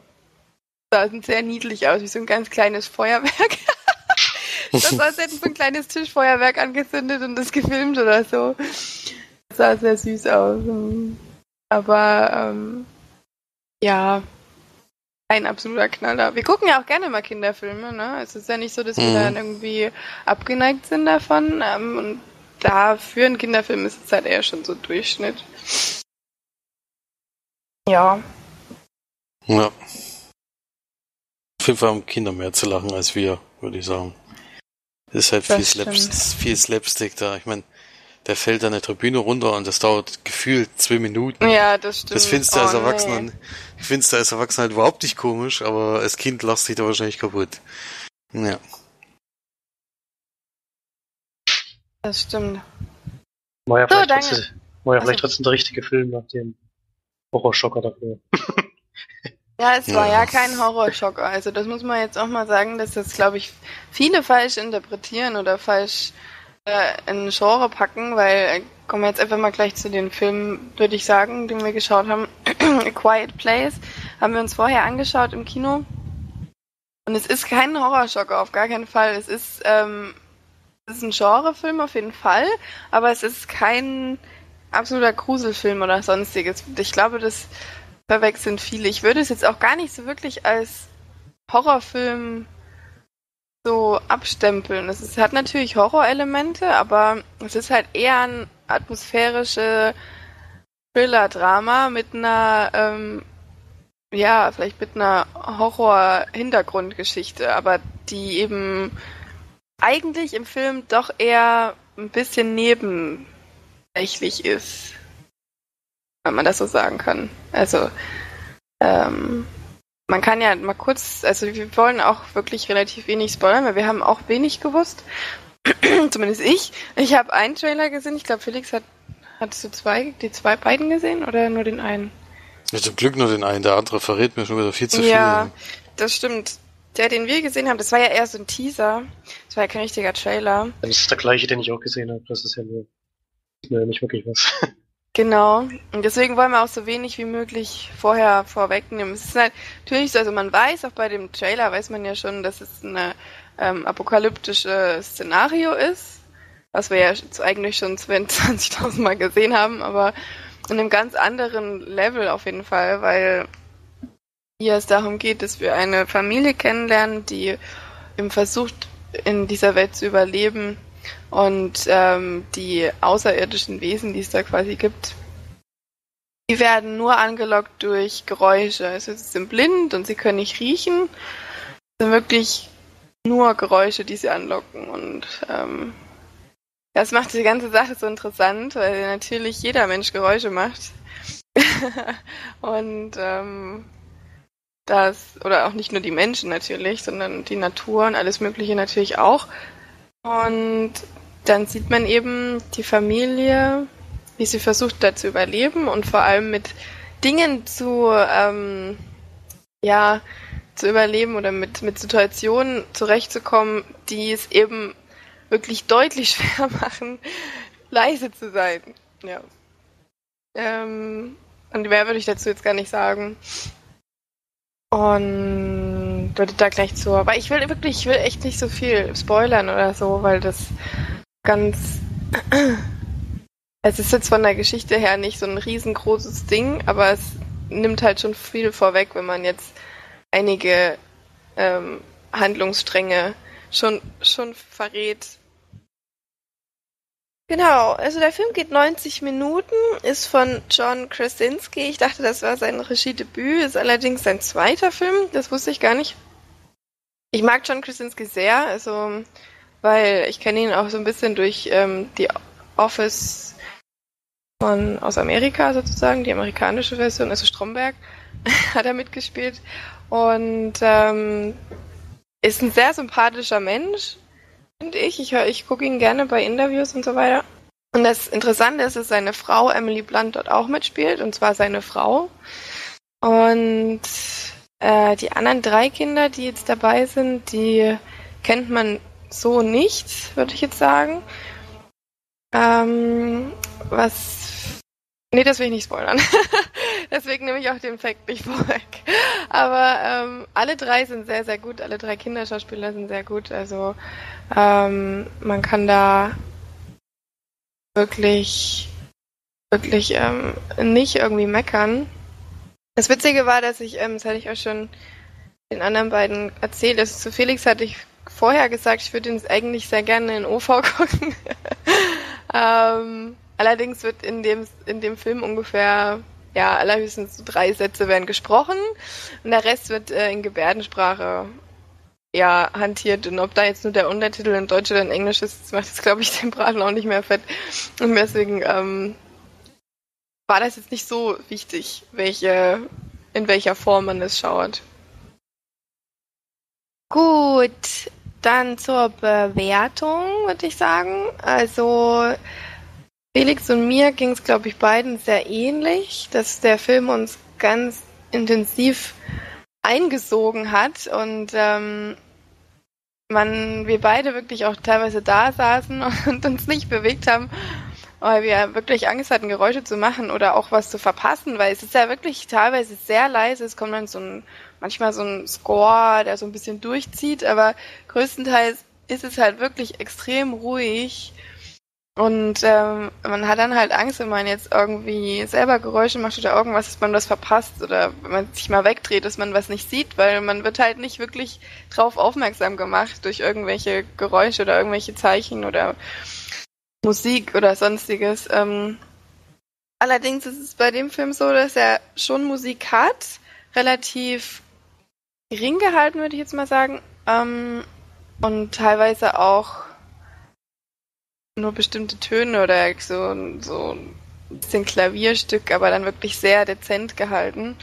sah sehr niedlich aus, wie so ein ganz kleines Feuerwerk. das war, als hätten so ein kleines Tischfeuerwerk angezündet und das gefilmt oder so. Das sah sehr süß aus. Aber ähm, ja, ein absoluter Knaller. Wir gucken ja auch gerne mal Kinderfilme, ne? Es ist ja nicht so, dass wir Mhm. dann irgendwie abgeneigt sind davon. Ähm, und da für einen Kinderfilm ist es halt eher schon so Durchschnitt. Ja. Ja. Auf jeden Fall haben Kinder mehr zu lachen als wir, würde ich sagen. Es ist halt viel, Slaps viel Slapstick da. Ich meine, der fällt an der Tribüne runter und das dauert gefühlt zwei Minuten. Ja, das stimmt. Das findest du als Oh, Erwachsener, nee. ich findest du als Erwachsener halt überhaupt nicht komisch, aber als Kind lachst du dich da wahrscheinlich kaputt. Ja. Das stimmt. War ja So, vielleicht, danke. trotzdem, war ja Also- vielleicht trotzdem der richtige Film nach dem Horrorschocker dafür. Ja, es war Ja. ja kein Horrorschocker. Also das muss man jetzt auch mal sagen, dass das, glaube ich, viele falsch interpretieren oder falsch äh, in Genre packen, weil äh, kommen wir jetzt einfach mal gleich zu den Filmen, würde ich sagen, den wir geschaut haben. A Quiet Place haben wir uns vorher angeschaut im Kino. Und es ist kein Horrorschocker, auf gar keinen Fall. Es ist, ähm, es ist ein Genrefilm auf jeden Fall, aber es ist kein absoluter Gruselfilm oder sonstiges. Ich glaube, das verwechseln viele. Ich würde es jetzt auch gar nicht so wirklich als Horrorfilm so abstempeln. Es ist, hat natürlich Horrorelemente, aber es ist halt eher ein atmosphärische Thriller-Drama mit einer, ähm, ja, vielleicht mit einer Horror-Hintergrundgeschichte, aber die eben eigentlich im Film doch eher ein bisschen nebensächlich ist wenn man das so sagen kann. Also, ähm, man kann ja mal kurz, also wir wollen auch wirklich relativ wenig spoilern, weil wir haben auch wenig gewusst. Zumindest ich. Ich habe einen Trailer gesehen. Ich glaube, Felix hat, hattest du zwei, die zwei beiden gesehen oder nur den einen? Ja, zum Glück nur den einen, der andere verrät mir schon wieder viel zu ja, viel. das stimmt. Der, den wir gesehen haben, das war ja eher so ein Teaser. Das war ja kein richtiger Trailer. Dann ist der gleiche, den ich auch gesehen habe. Das ist ja nur, ist mir ja nicht wirklich was. Genau. Und deswegen wollen wir auch so wenig wie möglich vorher vorwegnehmen. Es ist halt natürlich so, also man weiß, auch bei dem Trailer weiß man ja schon, dass es ein ähm, apokalyptisches Szenario ist, was wir ja eigentlich schon 20.000 Mal gesehen haben, aber in einem ganz anderen Level auf jeden Fall, weil hier es darum geht, dass wir eine Familie kennenlernen, die im versucht, in dieser Welt zu überleben und ähm, die außerirdischen Wesen, die es da quasi gibt, die werden nur angelockt durch Geräusche. Also sie sind blind und sie können nicht riechen. Es sind wirklich nur Geräusche, die sie anlocken. Und ähm, das macht die ganze Sache so interessant, weil natürlich jeder Mensch Geräusche macht. und ähm, das, oder auch nicht nur die Menschen natürlich, sondern die Natur und alles Mögliche natürlich auch. Und dann sieht man eben die Familie, wie sie versucht, da zu überleben und vor allem mit Dingen zu, ähm, ja, zu überleben oder mit, mit Situationen zurechtzukommen, die es eben wirklich deutlich schwer machen, leise zu sein. Ja. Ähm, und mehr würde ich dazu jetzt gar nicht sagen. Und würde da gleich zu. Aber ich will wirklich, ich will echt nicht so viel spoilern oder so, weil das ganz. Es ist jetzt von der Geschichte her nicht so ein riesengroßes Ding, aber es nimmt halt schon viel vorweg, wenn man jetzt einige ähm, Handlungsstränge schon, schon verrät. Genau, also der Film geht 90 Minuten, ist von John Krasinski. Ich dachte, das war sein Regiedebüt, ist allerdings sein zweiter Film, das wusste ich gar nicht. Ich mag John Krasinski sehr, also weil ich kenne ihn auch so ein bisschen durch ähm, die Office von aus Amerika sozusagen, die amerikanische Version, also Stromberg hat er mitgespielt und ähm, ist ein sehr sympathischer Mensch, finde ich. Ich, ich gucke ihn gerne bei Interviews und so weiter. Und das Interessante ist, dass seine Frau Emily Blunt dort auch mitspielt, und zwar seine Frau. Und äh, die anderen drei Kinder, die jetzt dabei sind, die kennt man so nicht, würde ich jetzt sagen. Ähm, was. Nee, das will ich nicht spoilern. Deswegen nehme ich auch den Fact nicht vorweg. Aber ähm, alle drei sind sehr, sehr gut. Alle drei Kinderschauspieler sind sehr gut. Also ähm, man kann da wirklich wirklich ähm, nicht irgendwie meckern. Das Witzige war, dass ich, ähm, das hatte ich auch schon den anderen beiden erzählt, also zu Felix hatte ich vorher gesagt, ich würde ihn eigentlich sehr gerne in OV gucken. ähm, allerdings wird in dem, in dem Film ungefähr, ja, allerhöchstens drei Sätze werden gesprochen und der Rest wird äh, in Gebärdensprache ja, hantiert. Und ob da jetzt nur der Untertitel in Deutsch oder in Englisch ist, das macht jetzt, glaube ich, den Braten auch nicht mehr fett. Und deswegen ähm, war das jetzt nicht so wichtig, welche, in welcher Form man es schaut. Gut, dann zur Bewertung, würde ich sagen. Also Felix und mir ging es, glaube ich, beiden sehr ähnlich, dass der Film uns ganz intensiv eingesogen hat und ähm, man, wir beide wirklich auch teilweise da saßen und uns nicht bewegt haben, weil wir wirklich Angst hatten, Geräusche zu machen oder auch was zu verpassen, weil es ist ja wirklich teilweise sehr leise. Es kommt dann so ein, manchmal so ein Score, der so ein bisschen durchzieht, aber größtenteils ist es halt wirklich extrem ruhig und ähm, man hat dann halt Angst, wenn man jetzt irgendwie selber Geräusche macht oder irgendwas, dass man was verpasst oder wenn man sich mal wegdreht, dass man was nicht sieht, weil man wird halt nicht wirklich drauf aufmerksam gemacht durch irgendwelche Geräusche oder irgendwelche Zeichen oder Musik oder sonstiges. Ähm, allerdings ist es bei dem Film so, dass er schon Musik hat, relativ gering gehalten, würde ich jetzt mal sagen, ähm, und teilweise auch nur bestimmte Töne oder so, so ein bisschen Klavierstück, aber dann wirklich sehr dezent gehalten.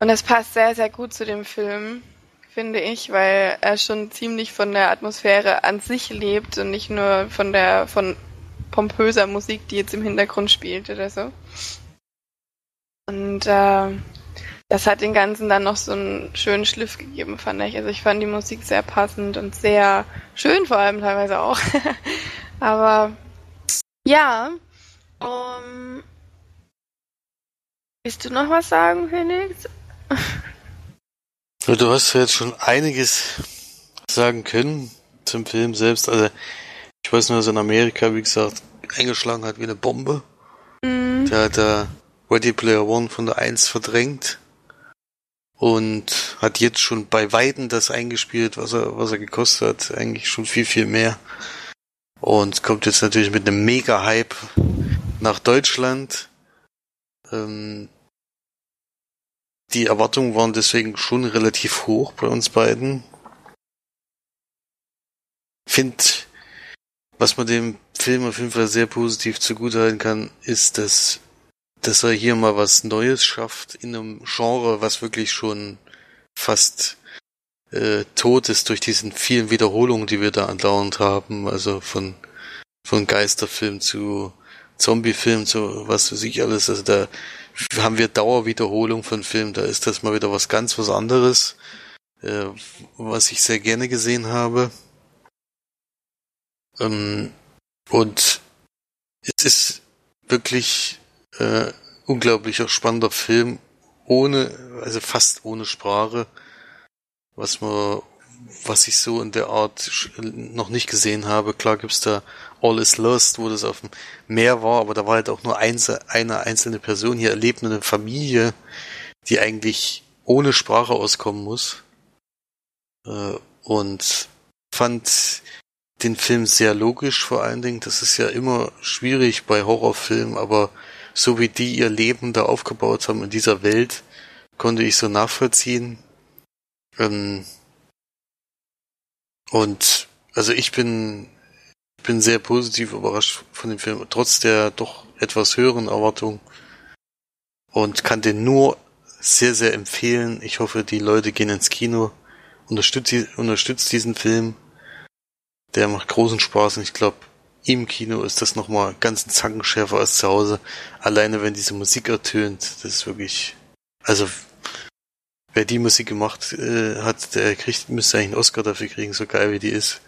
Und das passt sehr, sehr gut zu dem Film, finde ich, weil er schon ziemlich von der Atmosphäre an sich lebt und nicht nur von der von pompöser Musik, die jetzt im Hintergrund spielt oder so. Und äh, das hat den Ganzen dann noch so einen schönen Schliff gegeben, fand ich. Also ich fand die Musik sehr passend und sehr schön vor allem teilweise auch. Aber ja, um, willst du noch was sagen, Phoenix? Du hast ja jetzt schon einiges sagen können zum Film selbst. Also ich weiß nur, dass in Amerika, wie gesagt, eingeschlagen hat wie eine Bombe. Mhm. Der hat da Ready Player One von der 1 verdrängt und hat jetzt schon bei Weitem das eingespielt, was er, was er gekostet hat. Eigentlich schon viel, viel mehr. Und kommt jetzt natürlich mit einem Mega-Hype nach Deutschland. Ähm, die Erwartungen waren deswegen schon relativ hoch bei uns beiden. Find, was man dem Film auf jeden Fall sehr positiv zugutehalten kann, ist, dass, dass er hier mal was Neues schafft in einem Genre, was wirklich schon fast äh, tot ist durch diesen vielen Wiederholungen, die wir da andauernd haben. Also von, von Geisterfilm zu Zombiefilm zu was weiß ich alles. Also da haben wir Dauerwiederholung von Filmen. Da ist das mal wieder was ganz was anderes, äh, was ich sehr gerne gesehen habe. Ähm, und es ist wirklich äh, unglaublicher spannender Film ohne, also fast ohne Sprache was man, was ich so in der Art noch nicht gesehen habe. Klar gibt's da All is Lost, wo das auf dem Meer war, aber da war halt auch nur eine einzelne Person. Hier erlebt eine Familie, die eigentlich ohne Sprache auskommen muss. Äh, und fand den Film sehr logisch vor allen Dingen. Das ist ja immer schwierig bei Horrorfilmen, aber so wie die ihr Leben da aufgebaut haben in dieser Welt, konnte ich so nachvollziehen. Ähm, und also ich bin, bin sehr positiv überrascht von dem Film, trotz der doch etwas höheren Erwartung. Und kann den nur sehr, sehr empfehlen. Ich hoffe, die Leute gehen ins Kino. Unterstützt, unterstützt diesen Film. Der macht großen Spaß und ich glaube, im Kino ist das nochmal ganz ein Zacken schärfer als zu Hause. Alleine wenn diese Musik ertönt, das ist wirklich, also wer die Musik gemacht äh, hat, der kriegt, müsste eigentlich einen Oscar dafür kriegen, so geil wie die ist.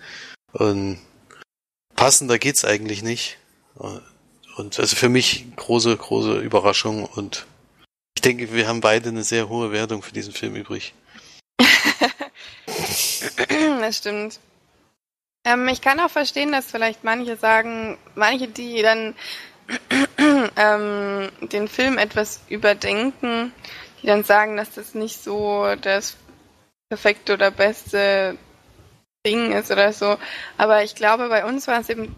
Und passender geht's eigentlich nicht. Und also für mich große, große Überraschung und ich denke, wir haben beide eine sehr hohe Wertung für diesen Film übrig. das stimmt. Ähm, ich kann auch verstehen, dass vielleicht manche sagen, manche, die dann ähm, den Film etwas überdenken, die dann sagen, dass das nicht so das perfekte oder beste Ding ist oder so. Aber ich glaube, bei uns war es eben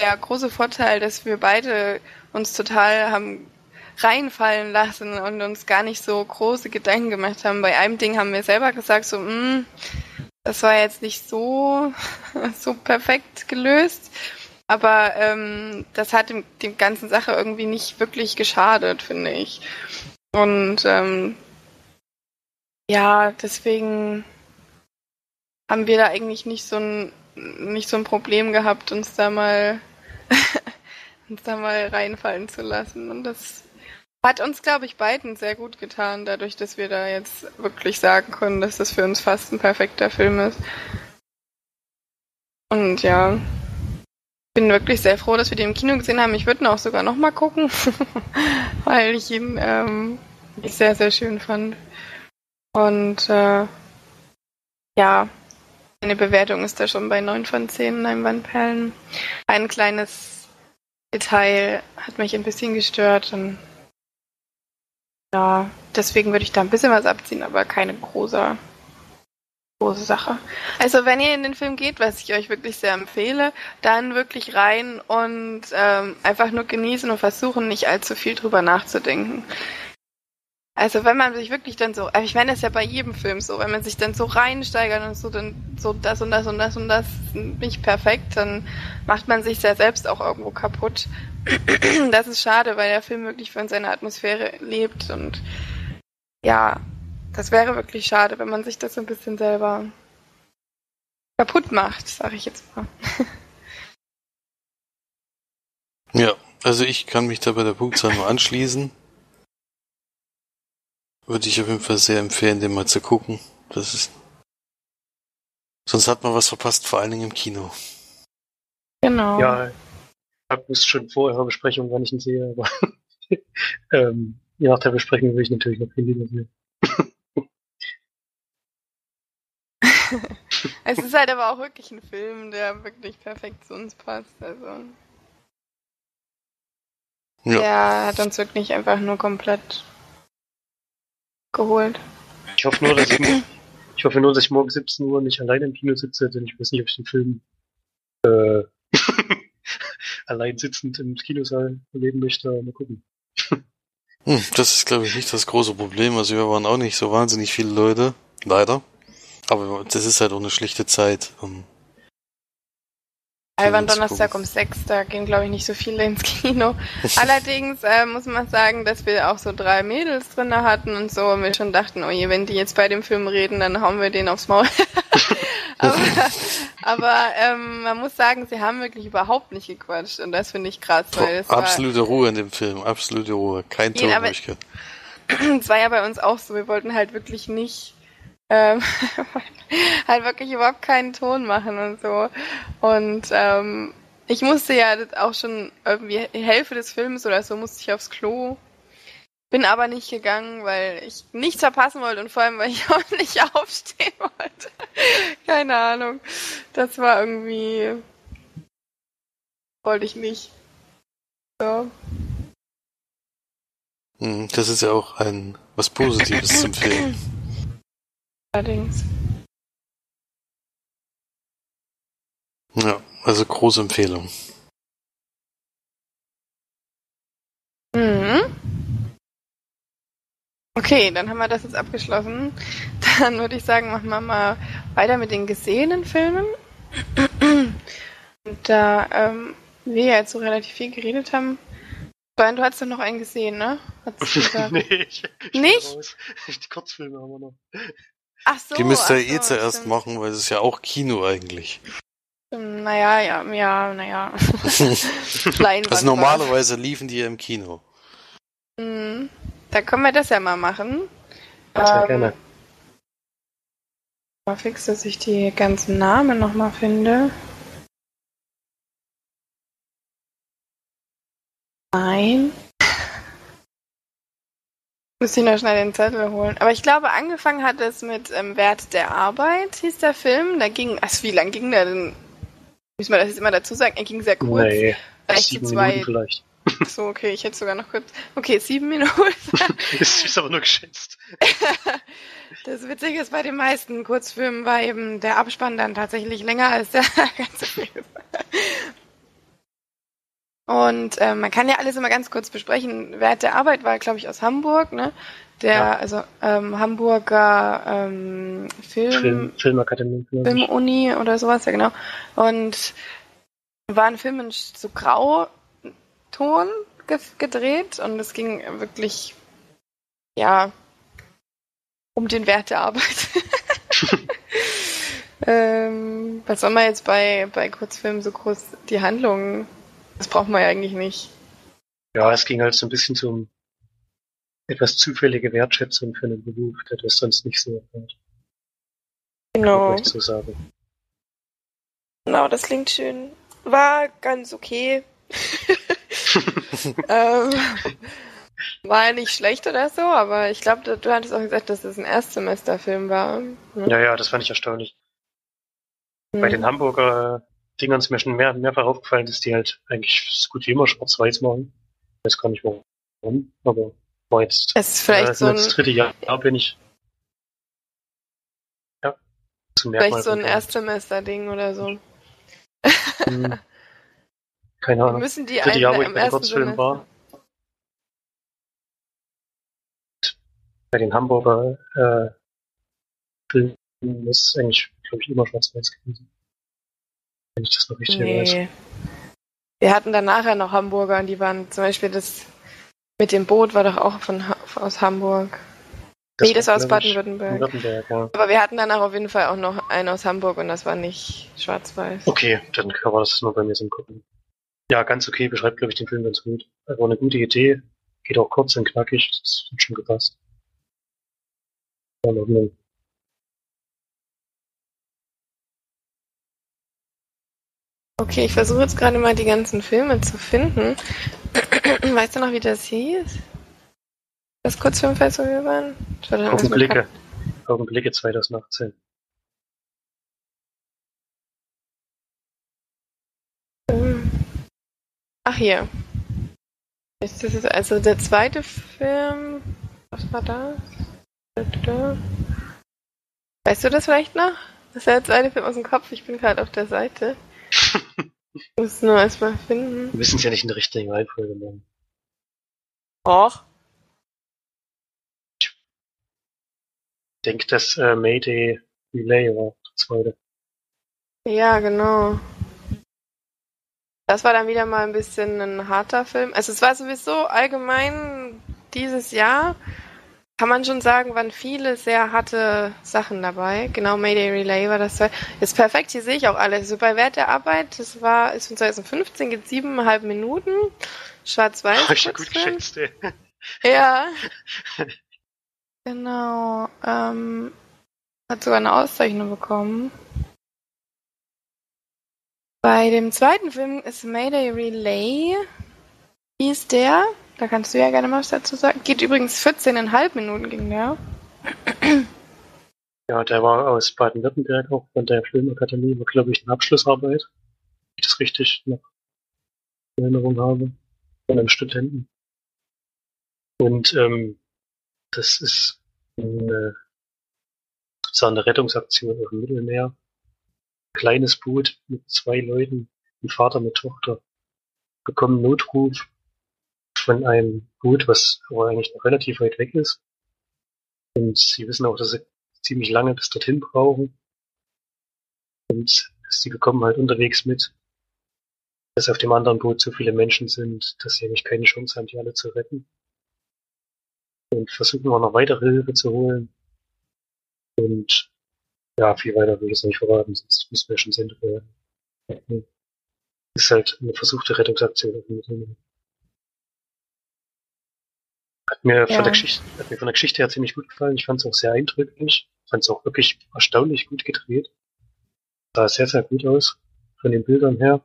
der große Vorteil, dass wir beide uns total haben reinfallen lassen und uns gar nicht so große Gedanken gemacht haben. Bei einem Ding haben wir selber gesagt, so, mh, hm, das war jetzt nicht so, so perfekt gelöst. Aber ähm, das hat dem, dem ganzen Sache irgendwie nicht wirklich geschadet, finde ich. Und ähm, ja, deswegen haben wir da eigentlich nicht so ein nicht so ein Problem gehabt, uns da mal uns da mal reinfallen zu lassen. Und das hat uns, glaube ich, beiden sehr gut getan, dadurch, dass wir da jetzt wirklich sagen können, dass das für uns fast ein perfekter Film ist. Und ja, bin wirklich sehr froh, dass wir den im Kino gesehen haben. Ich würde ihn auch sogar noch mal gucken, weil ich ihn ähm, sehr, sehr schön fand. Und äh, ja, meine Bewertung ist da schon bei 9 von 10 Leinwandperlen. Ein kleines Detail hat mich ein bisschen gestört und ja, deswegen würde ich da ein bisschen was abziehen, aber keine große, große Sache. Also wenn ihr in den Film geht, was ich euch wirklich sehr empfehle, dann wirklich rein und ähm, einfach nur genießen und versuchen, nicht allzu viel drüber nachzudenken. Also wenn man sich wirklich dann so, ich meine, das ist ja bei jedem Film so, wenn man sich dann so reinsteigert und so dann so das und das und das und das nicht perfekt, dann macht man sich ja selbst auch irgendwo kaputt. Das ist schade, weil der Film wirklich von seiner Atmosphäre lebt und ja, das wäre wirklich schade, wenn man sich das so ein bisschen selber kaputt macht, sage ich jetzt mal. Ja, also ich kann mich da bei der Punktzahl nur anschließen. Würde ich auf jeden Fall sehr empfehlen, den mal zu gucken. Das ist. Sonst hat man was verpasst, vor allen Dingen im Kino. Genau. Ja, ich habe schon vor eurer Besprechung, wann ich ihn sehe, aber ähm, je nach der Besprechung will ich natürlich noch viel lieber sehen. es ist halt aber auch wirklich ein Film, der wirklich perfekt zu uns passt. Also. Ja. Der hat uns wirklich einfach nur komplett geholt. Ich hoffe nur, dass ich, ich hoffe nur, dass ich morgen 17 Uhr nicht alleine im Kino sitze, denn ich weiß nicht, ob ich den Film äh, allein sitzend im Kinosaal erleben möchte. Mal gucken. Hm, das ist, glaube ich, nicht das große Problem. Also wir waren auch nicht so wahnsinnig viele Leute, leider. Aber das ist halt auch eine schlichte Zeit. Um Alban Donnerstag um sechs, da gehen glaube ich nicht so viele ins Kino. Allerdings äh, muss man sagen, dass wir auch so drei Mädels drin hatten und so und wir schon dachten, oh je, wenn die jetzt bei dem Film reden, dann hauen wir den aufs Maul. aber aber ähm, man muss sagen, sie haben wirklich überhaupt nicht gequatscht und das finde ich krass. Weil absolute war, Ruhe in dem Film, absolute Ruhe, kein Ton Es war ja bei uns auch so, wir wollten halt wirklich nicht ähm, halt wirklich überhaupt keinen Ton machen und so. Und ähm, ich musste ja auch schon irgendwie die Hälfte des Films oder so musste ich aufs Klo. Bin aber nicht gegangen, weil ich nichts verpassen wollte und vor allem, weil ich auch nicht aufstehen wollte. Keine Ahnung. Das war irgendwie. Wollte ich nicht. So. Hm, das ist ja auch ein was Positives zum Film. Allerdings. Ja, also große Empfehlung. Mhm. Okay, dann haben wir das jetzt abgeschlossen. Dann würde ich sagen, machen wir mal weiter mit den gesehenen Filmen. Und da ähm, wir jetzt so relativ viel geredet haben, Brian, du hast doch noch einen gesehen, ne? nee, ich, ich Nicht? Die Kurzfilme haben wir noch. Ach so. Die müsst ihr so, eh zuerst stimmt. machen, weil es ist ja auch Kino eigentlich. Naja, ja, ja, naja. also normalerweise liefen die ja im Kino. Mhm. Dann können wir das ja mal machen. Sehr ähm, gerne. Mal fix, dass ich die ganzen Namen nochmal finde. Nein. Muss ich noch schnell den Zettel holen. Aber ich glaube, angefangen hat es mit ähm, Wert der Arbeit, hieß der Film. Da ging, also wie lang ging der denn? Muss man das jetzt immer dazu sagen? Er ging sehr kurz. Nee, vielleicht sieben zwei, Minuten vielleicht. Ach so, okay, ich hätte sogar noch kurz. Okay, sieben Minuten. das ist aber nur geschätzt. Das Witzige ist, bei den meisten Kurzfilmen war eben der Abspann dann tatsächlich länger als der ganze Film. Und äh, man kann ja alles immer ganz kurz besprechen. Wert der Arbeit war, glaube ich, aus Hamburg, ne? Der, Ja. also ähm, Hamburger ähm, Film, Film, Filmakademie. Filmuni oder sowas, ja genau. Und war ein Film in so Grauton ge gedreht und es ging wirklich, ja, um den Wert der Arbeit. ähm, was soll man jetzt bei, bei Kurzfilmen so groß die Handlung? Das braucht man ja eigentlich nicht. Ja, es ging halt so ein bisschen um etwas zufällige Wertschätzung für einen Beruf, der das sonst nicht so erfährt. Genau. So sagen. Genau, das klingt schön. War ganz okay. ähm, war ja nicht schlecht oder so, aber ich glaube, du, du hattest auch gesagt, dass das ein Erstsemesterfilm war. ne? Ja, ja, das fand ich erstaunlich. Bei den Hm. Hamburger Dingern ist mir schon mehr, mehrfach aufgefallen, dass die halt eigentlich so gut wie immer schwarz-weiß machen. Ich weiß gar nicht warum, aber war jetzt Es ist vielleicht äh, so ein, das dritte Jahr bin ich ja vielleicht so ein Erstsemester-Ding oder so. Hm. Keine Wir Ahnung. müssen die dritte Jahr, wo ich bei Semester. war. Bei den Hamburger äh, Filmen ist eigentlich, glaube ich, immer schwarz-weiß gewesen. Wenn ich das noch richtig weiß. Nee. Wir hatten dann nachher noch Hamburger und die waren zum Beispiel das mit dem Boot war doch auch von aus Hamburg. nee, das war aus Baden-Württemberg. Württemberg, ja. Aber wir hatten danach auf jeden Fall auch noch einen aus Hamburg und das war nicht schwarz-weiß. Okay, dann war das nur bei mir so Gucken. Ja, ganz okay, beschreibt, glaube ich, den Film ganz gut. War eine gute Idee. Geht auch kurz und knackig, das hat schon gepasst. War in Ordnung. Okay, ich versuche jetzt gerade mal die ganzen Filme zu finden. Weißt du noch, wie das hieß? Das Kurzfilmfestival waren? Ich war dann alles mit Augenblicke. Augenblicke 2018. Hm. Ach hier. Ist das jetzt also der zweite Film? Was war das? Da, da, da. Weißt du das vielleicht noch? Das ist der zweite Film aus dem Kopf. Ich bin gerade auf der Seite. Ich muss nur erstmal finden. Wir wissen es ja nicht in der richtigen Reihenfolge machen. Och. Ich denke, dass äh, Mayday Relay war der zweite. Ja, genau. Das war dann wieder mal ein bisschen ein harter Film. Also es war sowieso allgemein dieses Jahr, kann man schon sagen, waren viele sehr harte Sachen dabei. Genau, Mayday Relay war das. Ist perfekt, hier sehe ich auch alles. Also bei Wert der Arbeit, das war, ist von 2015, geht siebeneinhalb Minuten. Schwarz-Weiß. Hab ich ja gut geschätzt, ey. Ja. genau. Ähm, hat sogar eine Auszeichnung bekommen. Bei dem zweiten Film ist Mayday Relay. Wie ist der? Da kannst du ja gerne mal was dazu sagen. Geht übrigens 14,5 Minuten ging der. Ja, der war aus Baden-Württemberg auch von der Filmakademie, war glaube ich eine Abschlussarbeit. Wenn ich das richtig noch in Erinnerung habe. Von einem Studenten. Und ähm, das ist eine, so eine Rettungsaktion auf dem Mittelmeer. Kleines Boot mit zwei Leuten, ein Vater mit Tochter, bekommen Notruf von einem Boot, was aber eigentlich noch relativ weit weg ist. Und sie wissen auch, dass sie ziemlich lange bis dorthin brauchen. Und sie bekommen halt unterwegs mit, dass auf dem anderen Boot so viele Menschen sind, dass sie eigentlich keine Chance haben, die alle zu retten. Und versuchen auch noch weitere Hilfe zu holen. Und ja, viel weiter will ich es nicht verraten, sonst müssen wir schon Sende werden. Ist halt eine versuchte Rettungsaktion. Hat mir, Ja. von der Geschichte, hat mir von der Geschichte her ziemlich gut gefallen. Ich fand es auch sehr eindrücklich. Fand es auch wirklich erstaunlich gut gedreht. Sah sehr, sehr gut aus. Von den Bildern her.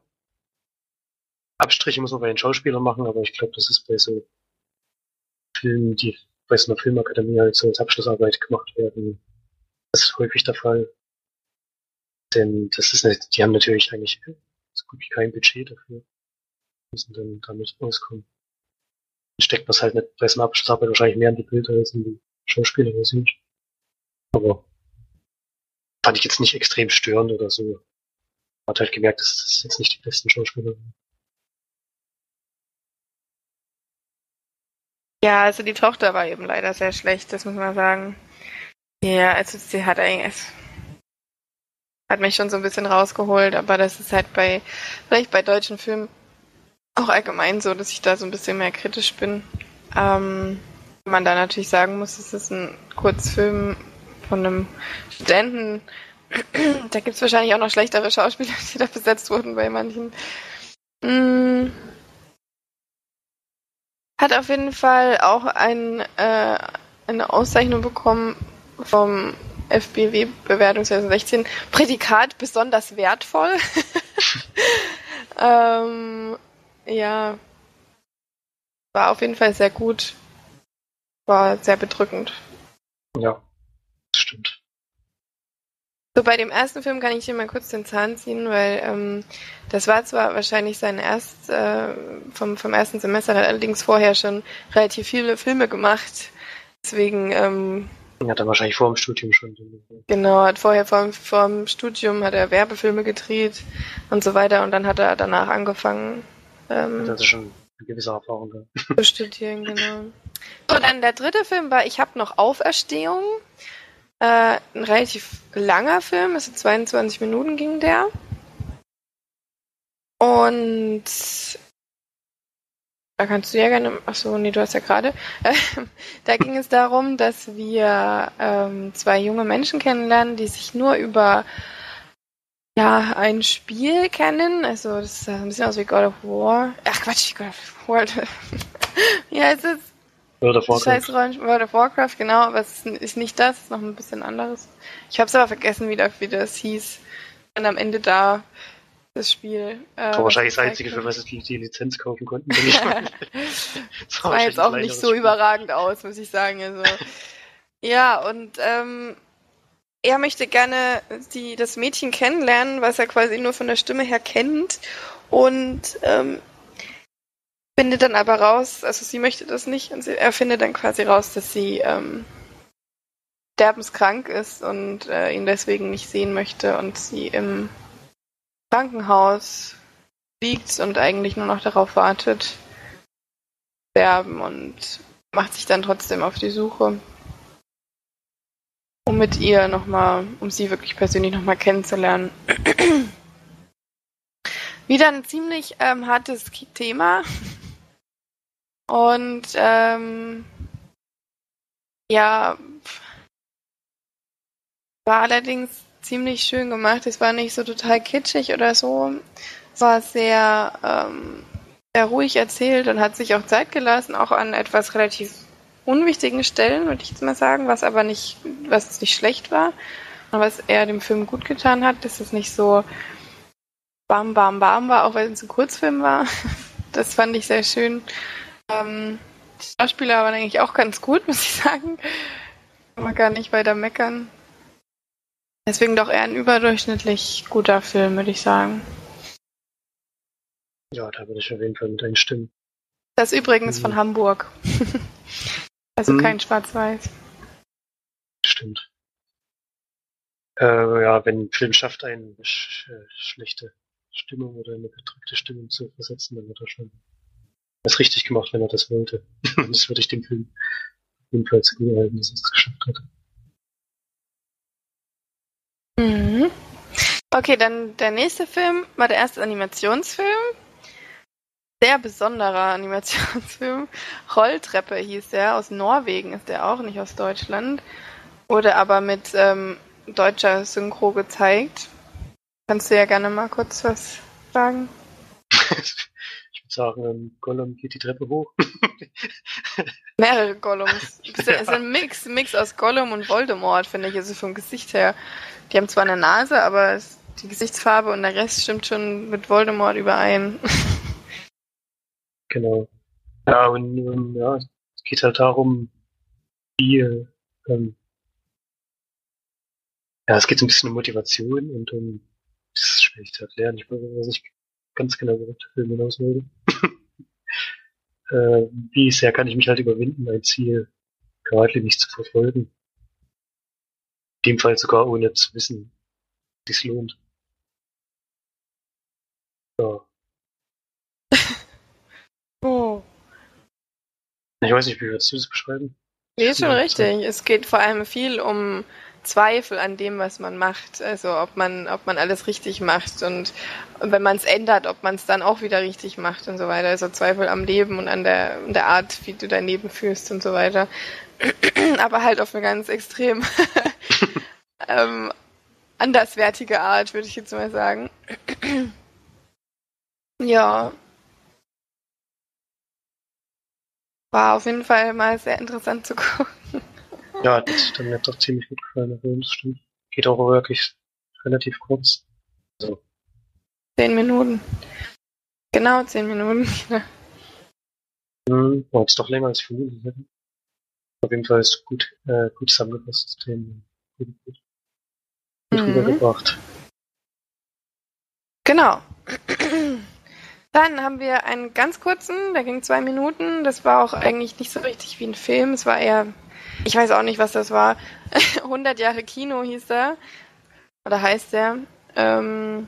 Abstriche muss man bei den Schauspielern machen, aber ich glaube, das ist bei so Filmen, die bei so einer Filmakademie halt so als Abschlussarbeit gemacht werden. Das ist häufig der Fall. Denn das ist nicht, die haben natürlich eigentlich so gut wie kein Budget dafür. müssen dann damit auskommen. Steckt man halt nicht bei einer Abschlussarbeit wahrscheinlich mehr in die Bilder als in die Schauspieler sind. Aber fand ich jetzt nicht extrem störend oder so. Man hat halt gemerkt, dass das jetzt nicht die besten Schauspieler sind. Ja, also die Tochter war eben leider sehr schlecht, das muss man sagen. Ja, also sie hat eigentlich hat mich schon so ein bisschen rausgeholt, aber das ist halt bei vielleicht bei deutschen Filmen auch allgemein so, dass ich da so ein bisschen mehr kritisch bin. Ähm, man da natürlich sagen muss, es ist ein Kurzfilm von einem Studenten. da gibt es wahrscheinlich auch noch schlechtere Schauspieler, die da besetzt wurden bei manchen. Mm. Hat auf jeden Fall auch ein, äh, eine Auszeichnung bekommen vom FBW Bewertung 2016. Prädikat besonders wertvoll. ähm, ja. War auf jeden Fall sehr gut. War sehr bedrückend. Ja, das stimmt. So, bei dem ersten Film kann ich dir mal kurz den Zahn ziehen, weil ähm, das war zwar wahrscheinlich sein erst äh, vom, vom ersten Semester, hat allerdings vorher schon relativ viele Filme gemacht. Deswegen ähm, ja, dann wahrscheinlich vor dem Studium schon. Genau, hat vorher vor, vor dem Studium hat er Werbefilme gedreht und so weiter und dann hat er danach angefangen. Ähm, hat also schon eine gewisse Erfahrung. Zu studieren, genau. So, dann der dritte Film war Ich habe noch Auferstehung. Äh, ein relativ langer Film, also 22 Minuten ging der. Und da kannst du ja gerne, achso, nee, du hast ja gerade. da ging es darum, dass wir ähm, zwei junge Menschen kennenlernen, die sich nur über ja, ein Spiel kennen. Also das sah ein bisschen aus wie God of War. Ach Quatsch, God of War. wie heißt es? World of Warcraft. Scheiß World of Warcraft, genau, aber es ist nicht das, es ist noch ein bisschen anderes. Ich hab's aber vergessen, wie, wie das hieß. Und am Ende da das Spiel. Äh, war wahrscheinlich das einzige, für was die, die Lizenz kaufen konnten. das war, war jetzt auch nicht so überragend aus, muss ich sagen. Also, ja, und ähm, er möchte gerne die, das Mädchen kennenlernen, was er quasi nur von der Stimme her kennt. Und ähm, findet dann aber raus, also sie möchte das nicht, und sie, er findet dann quasi raus, dass sie ähm, sterbenskrank ist und äh, ihn deswegen nicht sehen möchte und sie im Krankenhaus liegt und eigentlich nur noch darauf wartet, sterben und macht sich dann trotzdem auf die Suche, mit ihr nochmal, um sie wirklich persönlich nochmal kennenzulernen. Wieder ein ziemlich ähm, hartes Thema. Und ähm, ja, war allerdings ziemlich schön gemacht. Es war nicht so total kitschig oder so. Es war sehr, ähm, sehr ruhig erzählt und hat sich auch Zeit gelassen, auch an etwas relativ unwichtigen Stellen, würde ich jetzt mal sagen, was aber nicht, was nicht schlecht war und was er dem Film gut getan hat, dass es nicht so bam, bam, bam war, auch weil es ein Kurzfilm war. Das fand ich sehr schön. Ähm, die Schauspieler waren eigentlich auch ganz gut, muss ich sagen. Kann man gar nicht weiter meckern. Deswegen doch eher ein überdurchschnittlich guter Film, würde ich sagen. Ja, da würde ich auf jeden Fall mit einstimmen. Das ist übrigens mhm. von Hamburg. also mhm. kein Schwarz-Weiß. Stimmt. Äh, ja, wenn ein Film schafft, eine sch schlechte Stimmung oder eine bedrückte Stimmung zu versetzen, dann hat er schon was richtig gemacht, wenn er das wollte. das würde ich dem Film jedenfalls gut halten, dass er es geschafft hat. Mhm. Okay, dann der nächste Film war der erste Animationsfilm. Sehr besonderer Animationsfilm. Rolltreppe hieß der. Aus Norwegen ist der auch, nicht aus Deutschland. Wurde aber mit ähm, deutscher Synchro gezeigt. Kannst du ja gerne mal kurz was sagen? ich würde sagen, ähm, Gollum geht die Treppe hoch. Mehrere Gollums. Es ist ein Mix, Mix aus Gollum und Voldemort, finde ich, also vom Gesicht her. Die haben zwar eine Nase, aber die Gesichtsfarbe und der Rest stimmt schon mit Voldemort überein. Genau. Ja, und ähm, ja, es geht halt darum, wie ähm, ja, es geht so ein bisschen um Motivation und um das ist schwierig zu erklären. Ich weiß nicht ganz genau, worauf der Film hinaus will. äh, wie sehr kann ich mich halt überwinden, ein Ziel geradlinig zu verfolgen. In dem Fall sogar ohne zu wissen, wie es lohnt. Ja. Oh. Ich weiß nicht, wie würdest du das beschreiben? Nee, ist schon Ja, richtig. Es geht vor allem viel um Zweifel an dem, was man macht. Also ob man, ob man alles richtig macht und wenn man es ändert, ob man es dann auch wieder richtig macht und so weiter. Also Zweifel am Leben und an der, an der Art, wie du dein Leben führst und so weiter. Aber halt auf eine ganz extrem ähm, anderswertige Art, würde ich jetzt mal sagen. ja. War auf jeden Fall mal sehr interessant zu gucken. Ja, das hat mir doch ziemlich gut gefallen, also das stimmt. Geht auch wirklich relativ kurz. Also, Zehn Minuten. Genau, zehn Minuten. hm, war jetzt doch länger als ich vermutet hätte. Auf jeden Fall ist gut, äh, gut zusammengefasst, Thema. Gut, gut, gut Mhm. rübergebracht. Genau. Dann haben wir einen ganz kurzen, der ging zwei Minuten. Das war auch eigentlich nicht so richtig wie ein Film. Es war eher, ich weiß auch nicht, was das war. 100 Jahre Kino hieß er. Oder heißt der. Ähm,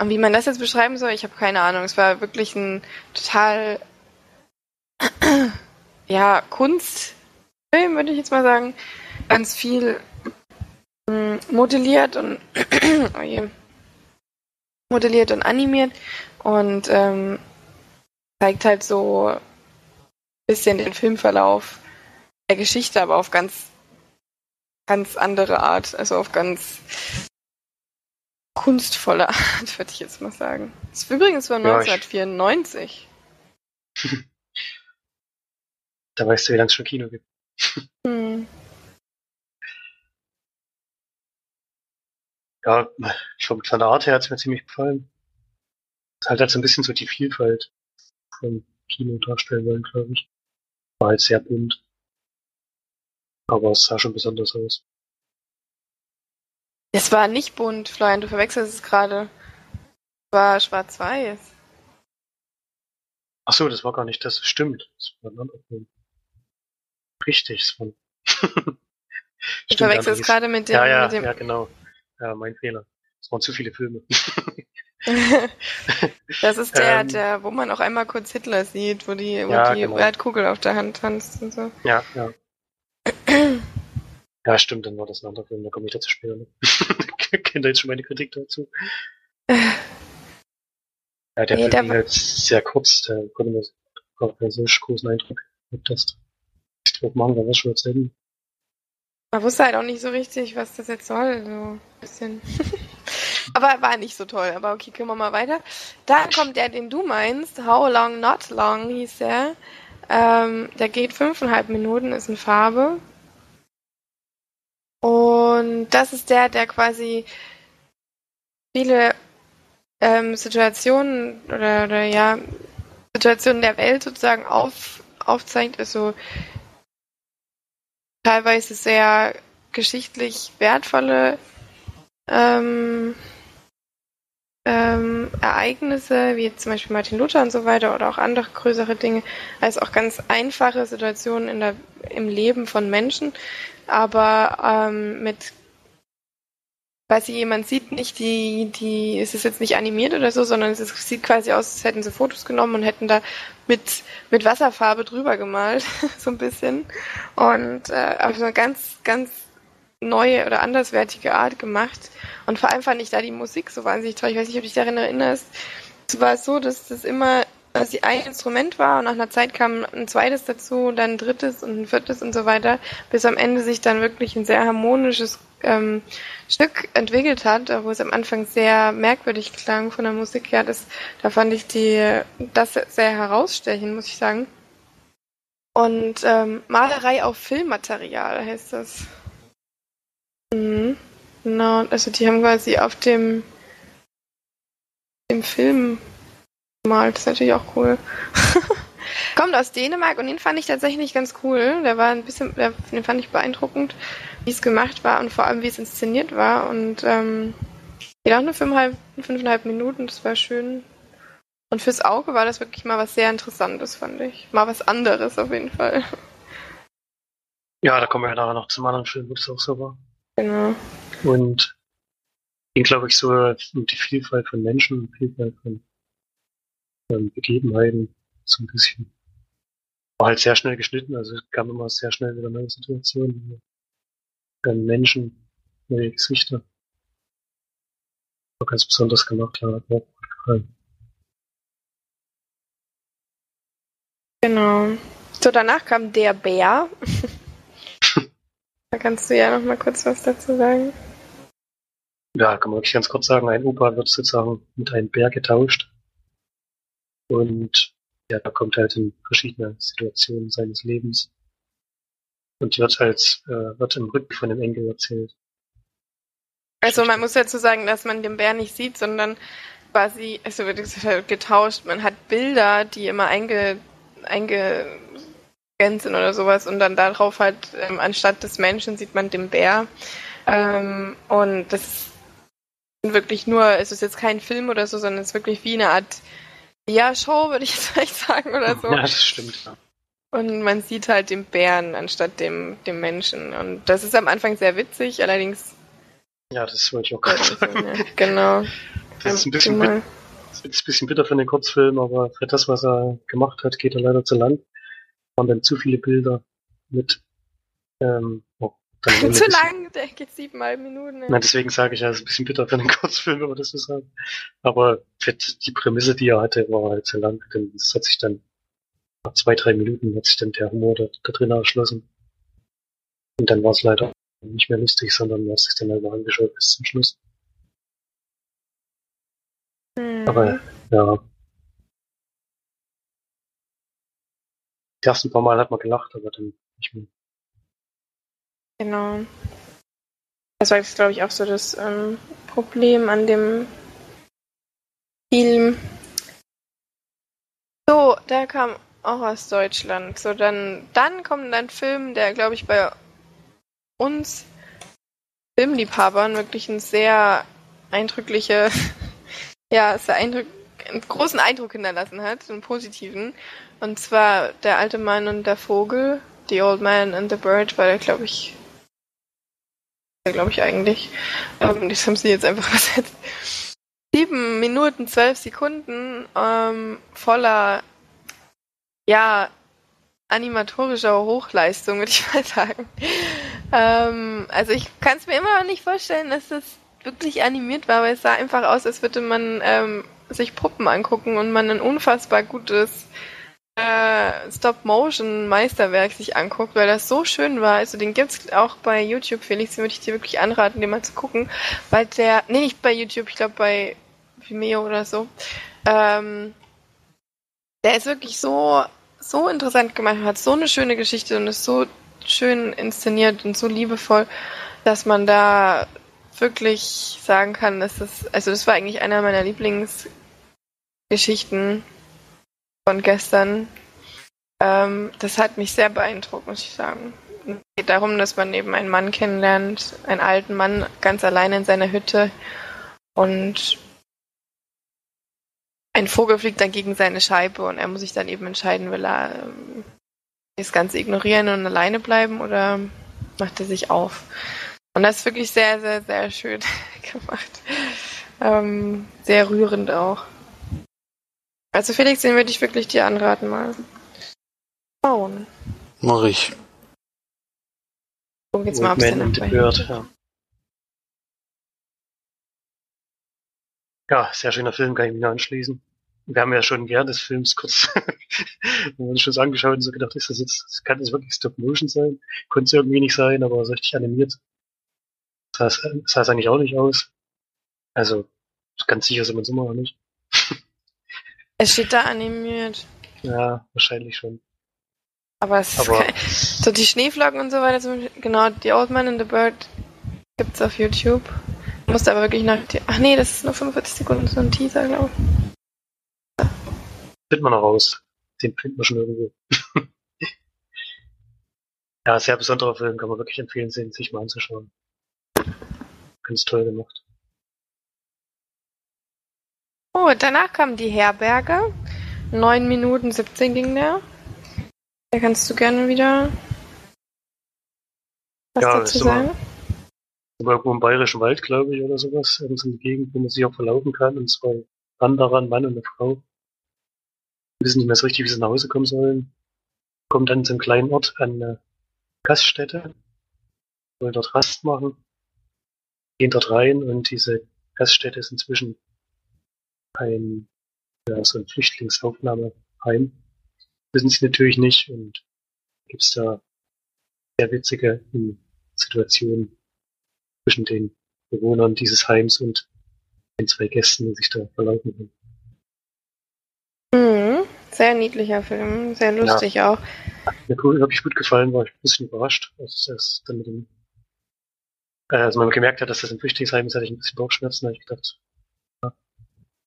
und wie man das jetzt beschreiben soll, ich habe keine Ahnung. Es war wirklich ein total, ja, Kunstfilm, würde ich jetzt mal sagen. Ganz viel mm, modelliert und, oh je modelliert und animiert und ähm, zeigt halt so ein bisschen den Filmverlauf der Geschichte, aber auf ganz, ganz andere Art, also auf ganz kunstvolle Art, würde ich jetzt mal sagen. Das ist übrigens von Ja, ich- 1994. Da weißt du, wie lange es schon Kino gibt. Hm. Ja, schon von der Art her hat es mir ziemlich gefallen. Es halt halt so ein bisschen so die Vielfalt vom Kino darstellen wollen, glaube ich. War halt sehr bunt. Aber es sah schon besonders aus. Es war nicht bunt, Florian, du verwechselst es gerade. Es war schwarz-weiß. Ach so, das war gar nicht das. Stimmt. Das war ein anderer Film. Richtig, es war. Du Stimmt, verwechselst Annelies. gerade mit dem, Ja, ja, mit dem ja, genau. Ja, mein Fehler. Es waren zu viele Filme. Das ist der, Ähm. der, wo man auch einmal kurz Hitler sieht, wo die, wo Ja, die genau. Erdkugel auf der Hand tanzt und so. ja, ja. Ja, stimmt, dann war das ein anderer Film, da komme ich dazu später noch. Kennt ihr jetzt schon meine Kritik dazu? Ja, der Nee, Film ging war- halt sehr kurz, der konnte mir so großen Eindruck das ich drauf machen, war was schon erzählen. Man wusste halt auch nicht so richtig, was das jetzt soll. So ein bisschen. Aber war nicht so toll. Aber okay, gehen wir mal weiter. Dann kommt der, den du meinst. How Long Not Long hieß der. Ähm, der geht fünfeinhalb Minuten, ist in Farbe. Und das ist der, der quasi viele ähm, Situationen oder, oder ja, Situationen der Welt sozusagen auf, aufzeigt. Also teilweise sehr geschichtlich wertvolle ähm, ähm, Ereignisse, wie zum Beispiel Martin Luther und so weiter oder auch andere größere Dinge, als auch ganz einfache Situationen in der, im Leben von Menschen, aber ähm, mit sie jemand sieht, nicht die, die, es ist jetzt nicht animiert oder so, sondern es ist, sieht quasi aus, als hätten sie Fotos genommen und hätten da mit, mit Wasserfarbe drüber gemalt, so ein bisschen. Und äh, auf so eine ganz, ganz neue oder anderswertige Art gemacht. Und vor allem fand ich da die Musik so wahnsinnig toll. Ich weiß nicht, ob du dich daran erinnerst. Es war so, dass das immer dass sie ein Instrument war und nach einer Zeit kam ein zweites dazu, dann ein drittes und ein viertes und so weiter, bis am Ende sich dann wirklich ein sehr harmonisches ähm, Stück entwickelt hat, wo es am Anfang sehr merkwürdig klang von der Musik her. Das, da fand ich die das sehr herausstechend, muss ich sagen. Und ähm, Malerei auf Filmmaterial heißt das. Mhm. Genau, also die haben quasi auf dem, dem Film gemalt. Das ist natürlich auch cool. Kommt aus Dänemark und den fand ich tatsächlich ganz cool. Der war ein bisschen, der, den fand ich beeindruckend, wie es gemacht war und vor allem wie es inszeniert war. Und ähm, geht auch nur fünfeinhalb, fünfeinhalb Minuten, das war schön. Und fürs Auge war das wirklich mal was sehr Interessantes, fand ich. Mal was anderes auf jeden Fall. Ja, da kommen wir ja nachher noch zum anderen Film, wo das auch so war. Genau. Und ging, glaube ich, so um die Vielfalt von Menschen, Vielfalt von ähm, Begebenheiten, so ein bisschen. War halt sehr schnell geschnitten, also es kam immer sehr schnell wieder neue Situationen, neue Menschen, neue Gesichter. War ganz besonders gemacht, ja, hat mir auch gut gefallen. Genau. So, danach kam der Bär. da kannst du ja noch mal kurz was dazu sagen. Ja, kann man wirklich ganz kurz sagen, ein Opa wird sozusagen mit einem Bär getauscht. Und ja, da kommt halt in verschiedene Situationen seines Lebens. Und die wird halt, äh, wird im Rücken von dem Enkel erzählt. Also man muss dazu sagen, dass man den Bär nicht sieht, sondern quasi, also wird getauscht. Man hat Bilder, die immer einge, eingescannt sind oder sowas und dann darauf halt, ähm, anstatt des Menschen sieht man den Bär. Ähm, und das ist wirklich nur, es ist jetzt kein Film oder so, sondern es ist wirklich wie eine Art Ja-Show, würde ich jetzt vielleicht sagen oder so. Ja, das stimmt, ja. Und man sieht halt den Bären anstatt dem, dem Menschen. Und das ist am Anfang sehr witzig, allerdings. Ja, das wollte ich auch gerade sagen. Ja, genau. Das ist ein bisschen, bit das ist ein bisschen bitter für den Kurzfilm, aber für das, was er gemacht hat, geht er leider zu lang. Waren dann zu viele Bilder mit ähm, oh, zu lang, der geht siebeneinhalb Minuten. Nein, deswegen sage ich ja, es ist ein bisschen bitter für den Kurzfilm, wenn man das so sagt. Aber die Prämisse, die er hatte, war halt zu lang, denn es hat sich dann nach zwei, drei Minuten hat sich dann der Humor da, da drin erschlossen. Und dann war es leider nicht mehr lustig, sondern man hat sich dann halt mal angeschaut bis zum Schluss. Hm. Aber ja. Ersten paar Mal hat man gelacht, aber dann nicht mehr. Genau. Das war jetzt, glaube ich, auch so das ähm, Problem an dem Film. So, der kam auch aus Deutschland. So, dann, dann kommt ein Film, der, glaube ich, bei uns Filmliebhabern wirklich ein sehr eindrückliche, ja, sehr eindrück einen großen Eindruck hinterlassen hat, einen positiven. Und zwar Der alte Mann und der Vogel, The Old Man and the Bird, war der, glaube ich, glaube ich eigentlich. Ähm, das haben sie jetzt einfach übersetzt. Sieben Minuten, zwölf Sekunden ähm, voller, ja, animatorischer Hochleistung, würde ich mal sagen. Ähm, also ich kann es mir immer noch nicht vorstellen, dass das wirklich animiert war, weil es sah einfach aus, als würde man ähm, sich Puppen angucken und man ein unfassbar gutes äh, Stop-Motion-Meisterwerk sich anguckt, weil das so schön war. Also den gibt's auch bei YouTube, Felix, den würde ich dir wirklich anraten, den mal zu gucken, weil der, nee, nicht bei YouTube, ich glaube bei Vimeo oder so. Ähm, der ist wirklich so, so interessant gemacht, hat so eine schöne Geschichte und ist so schön inszeniert und so liebevoll, dass man da wirklich sagen kann, dass das, also das war eigentlich einer meiner Lieblingsgeschichten von gestern. Ähm, das hat mich sehr beeindruckt, muss ich sagen. Es geht darum, dass man eben einen Mann kennenlernt, einen alten Mann ganz allein in seiner Hütte und ein Vogel fliegt dann gegen seine Scheibe und er muss sich dann eben entscheiden, will er ähm, das Ganze ignorieren und alleine bleiben oder macht er sich auf. Und das ist wirklich sehr, sehr, sehr schön gemacht. Ähm, sehr rührend auch. Also Felix, den würde ich wirklich dir anraten, mal schauen. Mach ich. Gucken jetzt mal, ob es Bird, ja. ja, sehr schöner Film, kann ich mich nur anschließen. Wir haben ja schon während des Films kurz uns schon angeschaut und so gedacht, ist das jetzt, kann das wirklich Stop Motion sein? Konnte es irgendwie nicht sein, aber so richtig animiert. Das sah, sah es eigentlich auch nicht aus. Also, ganz sicher sind wir uns immer noch nicht. Es steht da animiert. Ja, wahrscheinlich schon. Aber es Aber- ist so die Schneeflocken und so weiter, zum Beispiel- genau, die Old Man and the Bird gibt's auf YouTube. Musste aber wirklich nach, ach nee, das ist nur 45 Sekunden, so ein Teaser, glaube ich. Findet man noch raus. Den findet man schon irgendwo. ja, sehr besonderer Film, kann man wirklich empfehlen, sich mal anzuschauen. Ganz toll gemacht. Oh, danach kam die Herberge. 9 Minuten 17 ging der. Da kannst du gerne wieder was Ja, dazu immer- sagen. Aber irgendwo im Bayerischen Wald, glaube ich, oder sowas. Irgend so eine Gegend, wo man sich auch verlaufen kann. Und zwei Wanderer, ein Mann und eine Frau. Wissen nicht mehr so richtig, wie sie nach Hause kommen sollen. Kommen dann zu einem kleinen Ort an eine Gaststätte. Wollen dort Rast machen. Gehen dort rein und diese Gaststätte ist inzwischen ein, ja, so ein Flüchtlingsaufnahmeheim. Wissen sie natürlich nicht und gibt's da sehr witzige hm, Situationen zwischen den Bewohnern dieses Heims und den zwei Gästen, die sich da verlaufen haben. Mhm. Sehr niedlicher Film, sehr lustig auch. Mir cool, hab ich gut gefallen, war ich ein bisschen überrascht, als das dann mit dem, äh, als man gemerkt hat, dass das ein Flüchtlingsheim ist, hatte ich ein bisschen Bauchschmerzen, da habe ich gedacht, ja,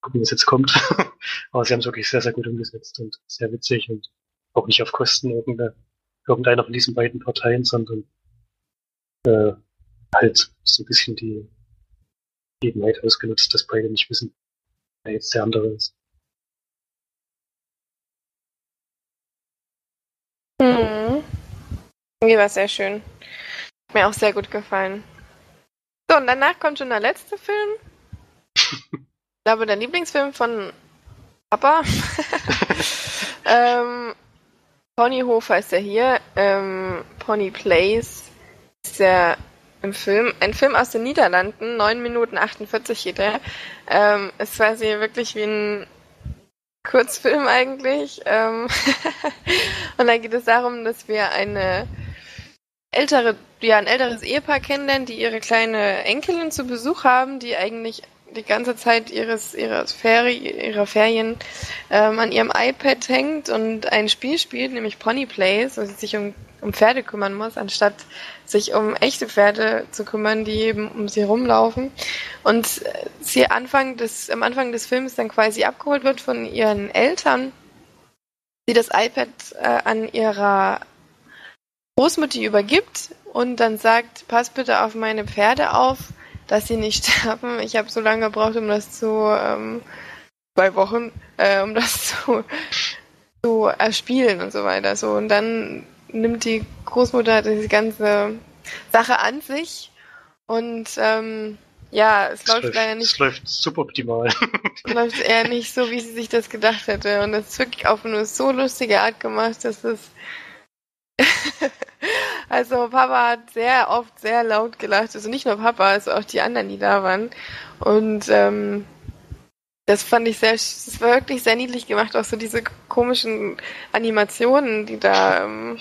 gucken, was jetzt kommt. Aber sie haben es wirklich sehr, sehr gut umgesetzt und sehr witzig und auch nicht auf Kosten irgendeiner, irgendeiner von diesen beiden Parteien, sondern äh, halt so ein bisschen die Gegebenheit ausgenutzt, dass beide nicht wissen, wer jetzt der andere ist. Mhm. Die war sehr schön. Hat mir auch sehr gut gefallen. So, und danach kommt schon der letzte Film. Ich glaube, der Lieblingsfilm von Papa. ähm, Ponyhofer ist ja hier. Ähm, Pony Place ist ja im Film. Ein Film aus den Niederlanden, 9 Minuten 48 geht er. Ähm, ist quasi wirklich wie ein Kurzfilm eigentlich. Ähm und da geht es darum, dass wir eine ältere, ja, ein älteres Ehepaar kennenlernen, die ihre kleine Enkelin zu Besuch haben, die eigentlich die ganze Zeit ihres, ihres Feri ihrer Ferien ähm, an ihrem iPad hängt und ein Spiel spielt, nämlich Pony Plays, wo sie sich um, um Pferde kümmern muss, anstatt sich um echte Pferde zu kümmern, die eben um sie rumlaufen. Und sie Anfang des, am Anfang des Films dann quasi abgeholt wird von ihren Eltern, sie das iPad äh, an ihrer Großmutter übergibt und dann sagt, pass bitte auf meine Pferde auf, dass sie nicht sterben. Ich habe so lange gebraucht, um das zu ähm, zwei Wochen, äh, um das zu, zu erspielen und so weiter. So und dann nimmt die Großmutter diese ganze Sache an sich und ähm, ja, es Es läuft leider nicht Es läuft suboptimal. läuft eher nicht so, wie sie sich das gedacht hätte. Und das ist wirklich auf eine so lustige Art gemacht, dass es. also Papa hat sehr oft sehr laut gelacht. Also nicht nur Papa, also auch die anderen, die da waren. Und ähm, das fand ich sehr, das war wirklich sehr niedlich gemacht, auch so diese komischen Animationen, die da. Ähm,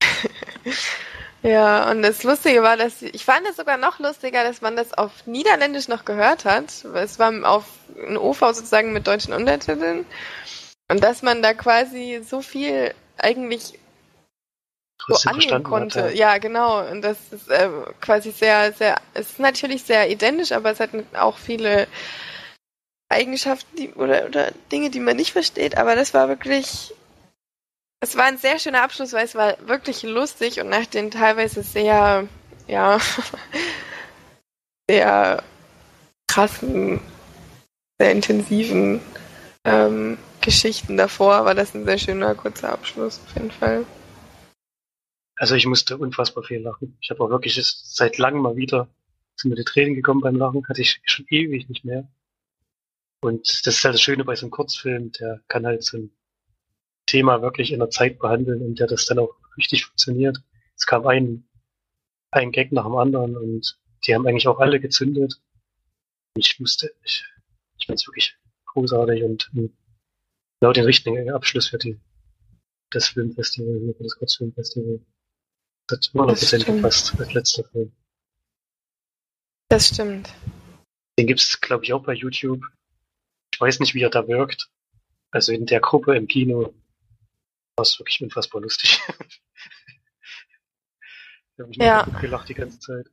ja, und das Lustige war, dass ich fand es sogar noch lustiger, dass man das auf Niederländisch noch gehört hat. Es war auf ein OV sozusagen mit deutschen Untertiteln. Und dass man da quasi so viel eigentlich so verstanden konnte. hat, Ja, genau. Und das ist äh, quasi sehr, sehr, es ist natürlich sehr identisch, aber es hat auch viele Eigenschaften die, oder, oder Dinge, die man nicht versteht. Aber das war wirklich, es war ein sehr schöner Abschluss, weil es war wirklich lustig und nach den teilweise sehr, ja, sehr krassen, sehr intensiven ähm, Geschichten davor war das ein sehr schöner kurzer Abschluss auf jeden Fall. Also ich musste unfassbar viel lachen. Ich habe auch wirklich seit langem mal wieder sind mir die Tränen gekommen beim Lachen, hatte ich schon ewig nicht mehr. Und das ist halt das Schöne bei so einem Kurzfilm, der kann halt so ein Thema wirklich in der Zeit behandeln und der das dann auch richtig funktioniert. Es kam ein, ein Gag nach dem anderen und die haben eigentlich auch alle gezündet. Ich musste, ich, ich fand es wirklich großartig und ähm, genau den richtigen Abschluss für die, das Filmfestival, für das Kurzfilmfestival. Das hat 100% stimmt. gepasst als letzter Film. Das stimmt. Den gibt's, glaube ich, auch bei YouTube. Ich weiß nicht, wie er da wirkt. Also in der Gruppe im Kino war es wirklich unfassbar lustig. ich habe mich Ja. ja. gelacht die ganze Zeit.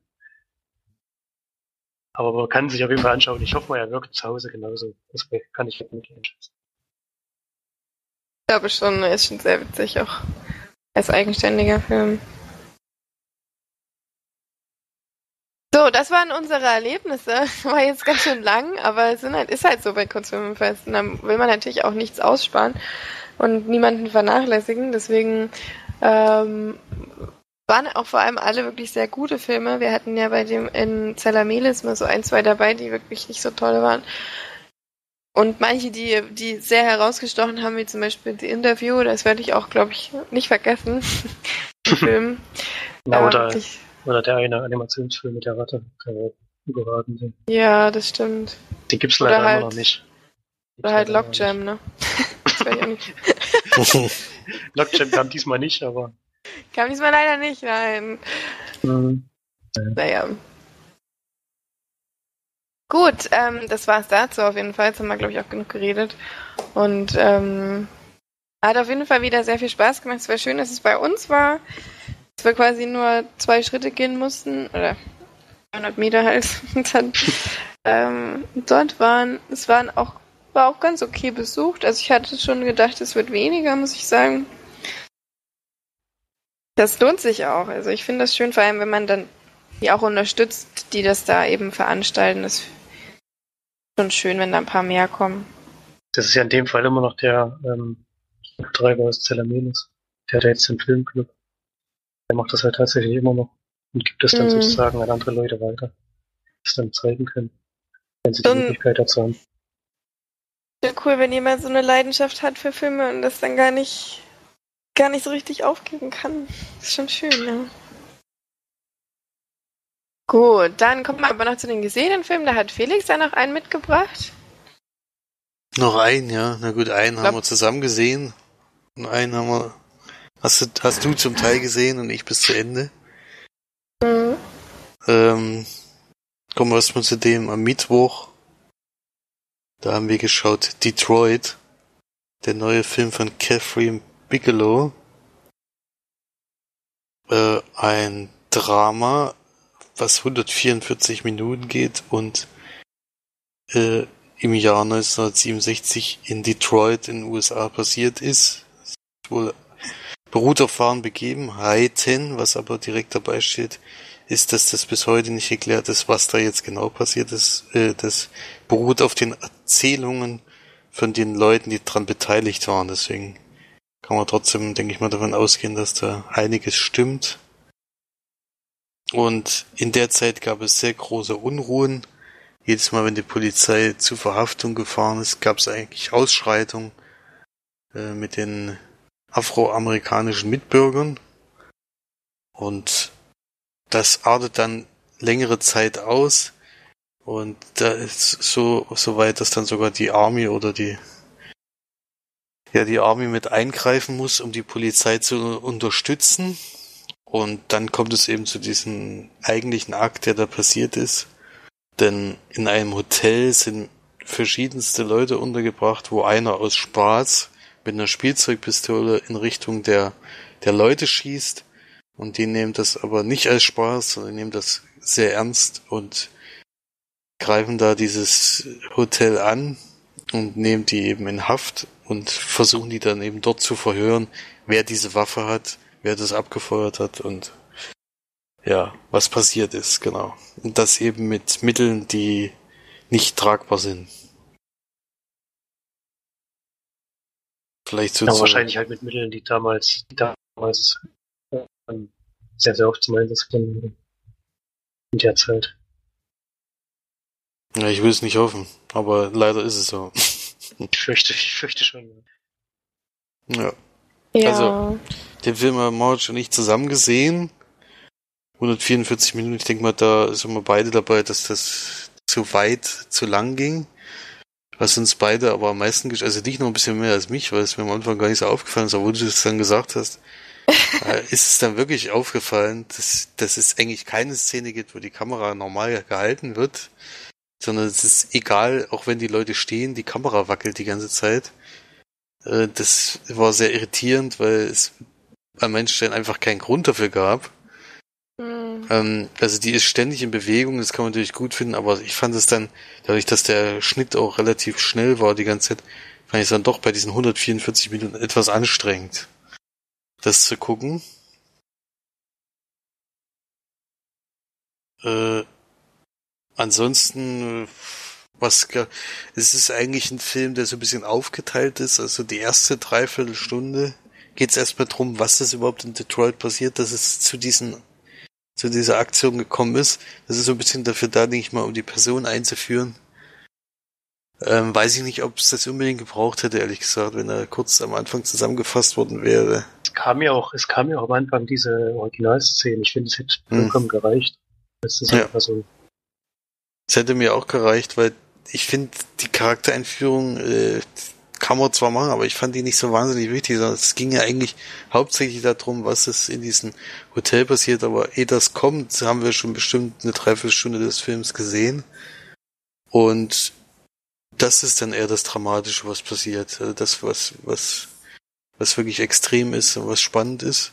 Aber man kann sich auf jeden Fall anschauen. Ich hoffe mal, er wirkt zu Hause genauso. Das kann ich nicht einschätzen. Ich glaube schon, er ist schon sehr witzig, auch als eigenständiger Film. So, das waren unsere Erlebnisse. War jetzt ganz schön lang, aber es sind halt, ist halt so bei Kurzfilmfesten. Da will man natürlich auch nichts aussparen und niemanden vernachlässigen. Deswegen ähm, waren auch vor allem alle wirklich sehr gute Filme. Wir hatten ja bei dem in Zelamelis mal so ein, zwei dabei, die wirklich nicht so toll waren. Und manche, die, die sehr herausgestochen haben, wie zum Beispiel The Interview, das werde ich auch, glaube ich, nicht vergessen. Film. Ja, oder, oder der eine Animationsfilm mit der Ratte, der überragend Ja, das stimmt. Den gibt's leider halt, immer noch nicht. Oder halt Lockjam, ne? das ich auch nicht. Lockjam kam diesmal nicht, aber. Kam diesmal leider nicht, nein. Mhm. Naja. Gut, ähm, das war's dazu auf jeden Fall. Jetzt haben wir, glaube ich, auch genug geredet. Und ähm, hat auf jeden Fall wieder sehr viel Spaß gemacht. Es war schön, dass es bei uns war. Dass wir quasi nur zwei Schritte gehen mussten. Oder 100 Meter halt. Und dann ähm, dort waren, es waren auch, war auch ganz okay besucht. Also ich hatte schon gedacht, es wird weniger, muss ich sagen. Das lohnt sich auch. Also ich finde das schön, vor allem wenn man dann die auch unterstützt, die das da eben veranstalten. Das ist schon schön, wenn da ein paar mehr kommen. Das ist ja in dem Fall immer noch der ähm, Betreiber aus Zellermenes. Der hat ja jetzt den Filmclub. Der macht das halt tatsächlich immer noch und gibt es dann mhm. sozusagen an andere Leute weiter, die es dann zeigen können, wenn sie die und Möglichkeit dazu haben. Ja, cool, wenn jemand so eine Leidenschaft hat für Filme und das dann gar nicht, gar nicht so richtig aufgeben kann. Das ist schon schön, ja. Gut, dann kommt man aber noch zu den gesehenen Filmen. Da hat Felix ja noch einen mitgebracht. Noch einen, ja. Na gut, einen Glaub... haben wir zusammen gesehen. Und einen haben wir. Hast du, hast du zum Teil gesehen und ich bis zu Ende. Mhm. Ähm, kommen wir erstmal zu dem am Mittwoch. Da haben wir geschaut Detroit. Der neue Film von Catherine Bigelow. Äh, ein Drama was 144 Minuten geht und äh, im Jahr 1967 in Detroit in den USA passiert ist. ist wohl beruht auf wahren Begebenheiten, was aber direkt dabei steht, ist, dass das bis heute nicht erklärt ist, was da jetzt genau passiert ist. Äh, das beruht auf den Erzählungen von den Leuten, die dran beteiligt waren. Deswegen kann man trotzdem, denke ich mal, davon ausgehen, dass da einiges stimmt. Und in der Zeit gab es sehr große Unruhen. Jedes Mal, wenn die Polizei zu Verhaftung gefahren ist, gab es eigentlich Ausschreitungen äh, mit den afroamerikanischen Mitbürgern. Und das artet dann längere Zeit aus. Und da ist so, so weit, dass dann sogar die Army oder die, ja, die Army mit eingreifen muss, um die Polizei zu unterstützen. Und dann kommt es eben zu diesem eigentlichen Akt, der da passiert ist. Denn in einem Hotel sind verschiedenste Leute untergebracht, wo einer aus Spaß mit einer Spielzeugpistole in Richtung der, der Leute schießt. Und die nehmen das aber nicht als Spaß, sondern nehmen das sehr ernst und greifen da dieses Hotel an und nehmen die eben in Haft und versuchen die dann eben dort zu verhören, wer diese Waffe hat wer das abgefeuert hat und ja, was passiert ist, genau. Und das eben mit Mitteln, die nicht tragbar sind. Vielleicht so. Ja, wahrscheinlich halt mit Mitteln, die damals, die damals ähm, sehr, sehr oft zum Einsatz kommen in der Zeit. Ja, ich will es nicht hoffen, aber leider ist es so. ich fürchte, ich fürchte schon. Ja. ja. Also, den Film haben Marge und ich zusammen gesehen. 144 Minuten, ich denke mal, da sind wir beide dabei, dass das zu weit, zu lang ging. Was uns beide aber am meisten, also dich noch ein bisschen mehr als mich, weil es mir am Anfang gar nicht so aufgefallen ist, aber wo du das dann gesagt hast, äh, ist es dann wirklich aufgefallen, dass, dass es eigentlich keine Szene gibt, wo die Kamera normal gehalten wird, sondern es ist egal, auch wenn die Leute stehen, die Kamera wackelt die ganze Zeit. Äh, das war sehr irritierend, weil es an manchen Stellen einfach keinen Grund dafür gab. Mhm. Also die ist ständig in Bewegung, das kann man natürlich gut finden, aber ich fand es dann, dadurch, dass der Schnitt auch relativ schnell war die ganze Zeit, fand ich es dann doch bei diesen 144 Minuten etwas anstrengend, das zu gucken. Äh, ansonsten, was, es ist eigentlich ein Film, der so ein bisschen aufgeteilt ist. Also die erste Dreiviertelstunde geht es erstmal drum, was das überhaupt in Detroit passiert, dass es zu diesen zu dieser Aktion gekommen ist. Das ist so ein bisschen dafür da, denke ich mal, um die Person einzuführen. Ähm, weiß ich nicht, ob es das unbedingt gebraucht hätte, ehrlich gesagt, wenn er kurz am Anfang zusammengefasst worden wäre. Es kam ja auch, es kam ja auch am Anfang diese Originalszene. Ich finde, es hätte hm. vollkommen gereicht. Das ist ja. so. Es hätte mir auch gereicht, weil ich finde, die Charaktereinführung äh, kann man zwar machen, aber ich fand die nicht so wahnsinnig wichtig, sondern es ging ja eigentlich hauptsächlich darum, was es in diesem Hotel passiert, aber eh das kommt, haben wir schon bestimmt eine Dreiviertelstunde des Films gesehen. Und das ist dann eher das Dramatische, was passiert. Also das, was, was, was wirklich extrem ist und was spannend ist.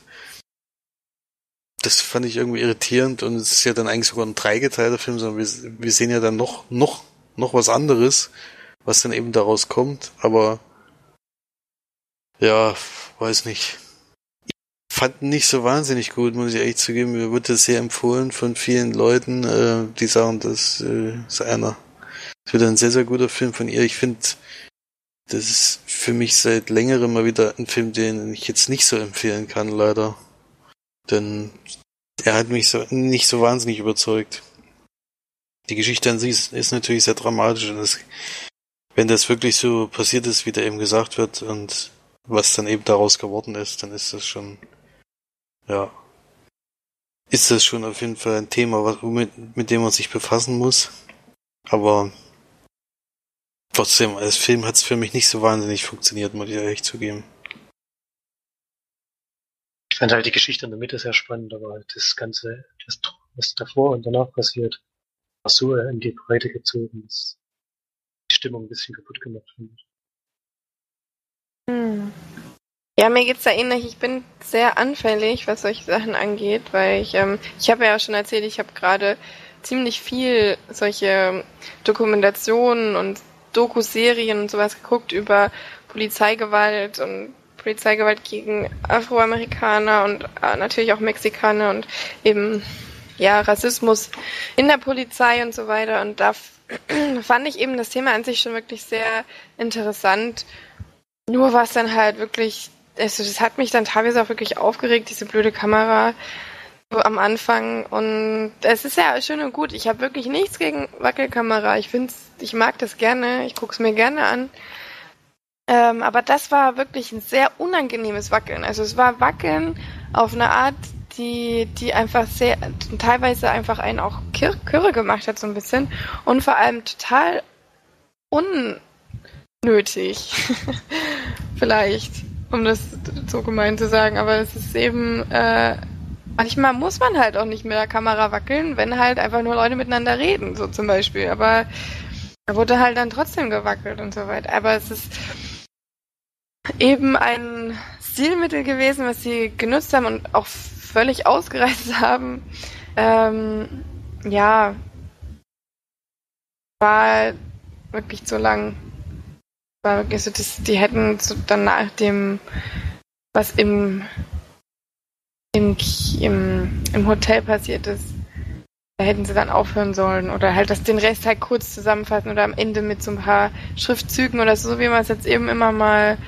Das fand ich irgendwie irritierend und es ist ja dann eigentlich sogar ein dreigeteilter Film, sondern wir, wir sehen ja dann noch, noch, noch was anderes was dann eben daraus kommt, aber ja, weiß nicht. Ich fand nicht so wahnsinnig gut, muss ich ehrlich zugeben. Mir wurde sehr empfohlen von vielen Leuten, äh, die sagen, das äh, ist einer. Das wird ein sehr, sehr guter Film von ihr. Ich finde, das ist für mich seit längerem mal wieder ein Film, den ich jetzt nicht so empfehlen kann, leider. Denn er hat mich so nicht so wahnsinnig überzeugt. Die Geschichte an sich ist, ist natürlich sehr dramatisch und das wenn das wirklich so passiert ist, wie da eben gesagt wird, und was dann eben daraus geworden ist, dann ist das schon, ja, ist das schon auf jeden Fall ein Thema, was, mit, mit dem man sich befassen muss. Aber trotzdem, als Film hat es für mich nicht so wahnsinnig funktioniert, muss ich ehrlich zugeben. Ich fand halt die Geschichte in der Mitte sehr spannend, aber das Ganze, das, was davor und danach passiert, war so in die Breite gezogen. Das Stimmung ein bisschen kaputt gemacht finde. Hm. Ja, mir geht's da ähnlich. Ich bin sehr anfällig, was solche Sachen angeht, weil ich, ähm, ich habe ja schon erzählt, ich habe gerade ziemlich viel solche Dokumentationen und Doku-Serien und sowas geguckt über Polizeigewalt und Polizeigewalt gegen Afroamerikaner und äh, natürlich auch Mexikaner und eben ja Rassismus in der Polizei und so weiter. Und da fand ich eben das Thema an sich schon wirklich sehr interessant. Nur was dann halt wirklich, also das hat mich dann teilweise auch wirklich aufgeregt, diese blöde Kamera so am Anfang. Und es ist ja schön und gut. Ich habe wirklich nichts gegen Wackelkamera. Ich finde ich mag das gerne. Ich gucke es mir gerne an. Ähm, aber das war wirklich ein sehr unangenehmes Wackeln. Also es war Wackeln auf eine Art, die, die einfach sehr, teilweise einfach einen auch Kürre gemacht hat, so ein bisschen. Und vor allem total unnötig. Vielleicht, um das so gemein zu sagen. Aber es ist eben, äh, manchmal muss man halt auch nicht mit der Kamera wackeln, wenn halt einfach nur Leute miteinander reden, so zum Beispiel. Aber da wurde halt dann trotzdem gewackelt und so weiter. Aber es ist eben ein Stilmittel gewesen, was sie genutzt haben und auch völlig ausgereizt haben. Ähm, ja, war wirklich zu lang. War wirklich so, das, die hätten so dann nach dem, was im, im, im, im Hotel passiert ist, da hätten sie dann aufhören sollen oder halt das den Rest halt kurz zusammenfassen oder am Ende mit so ein paar Schriftzügen oder so, wie man es jetzt eben immer mal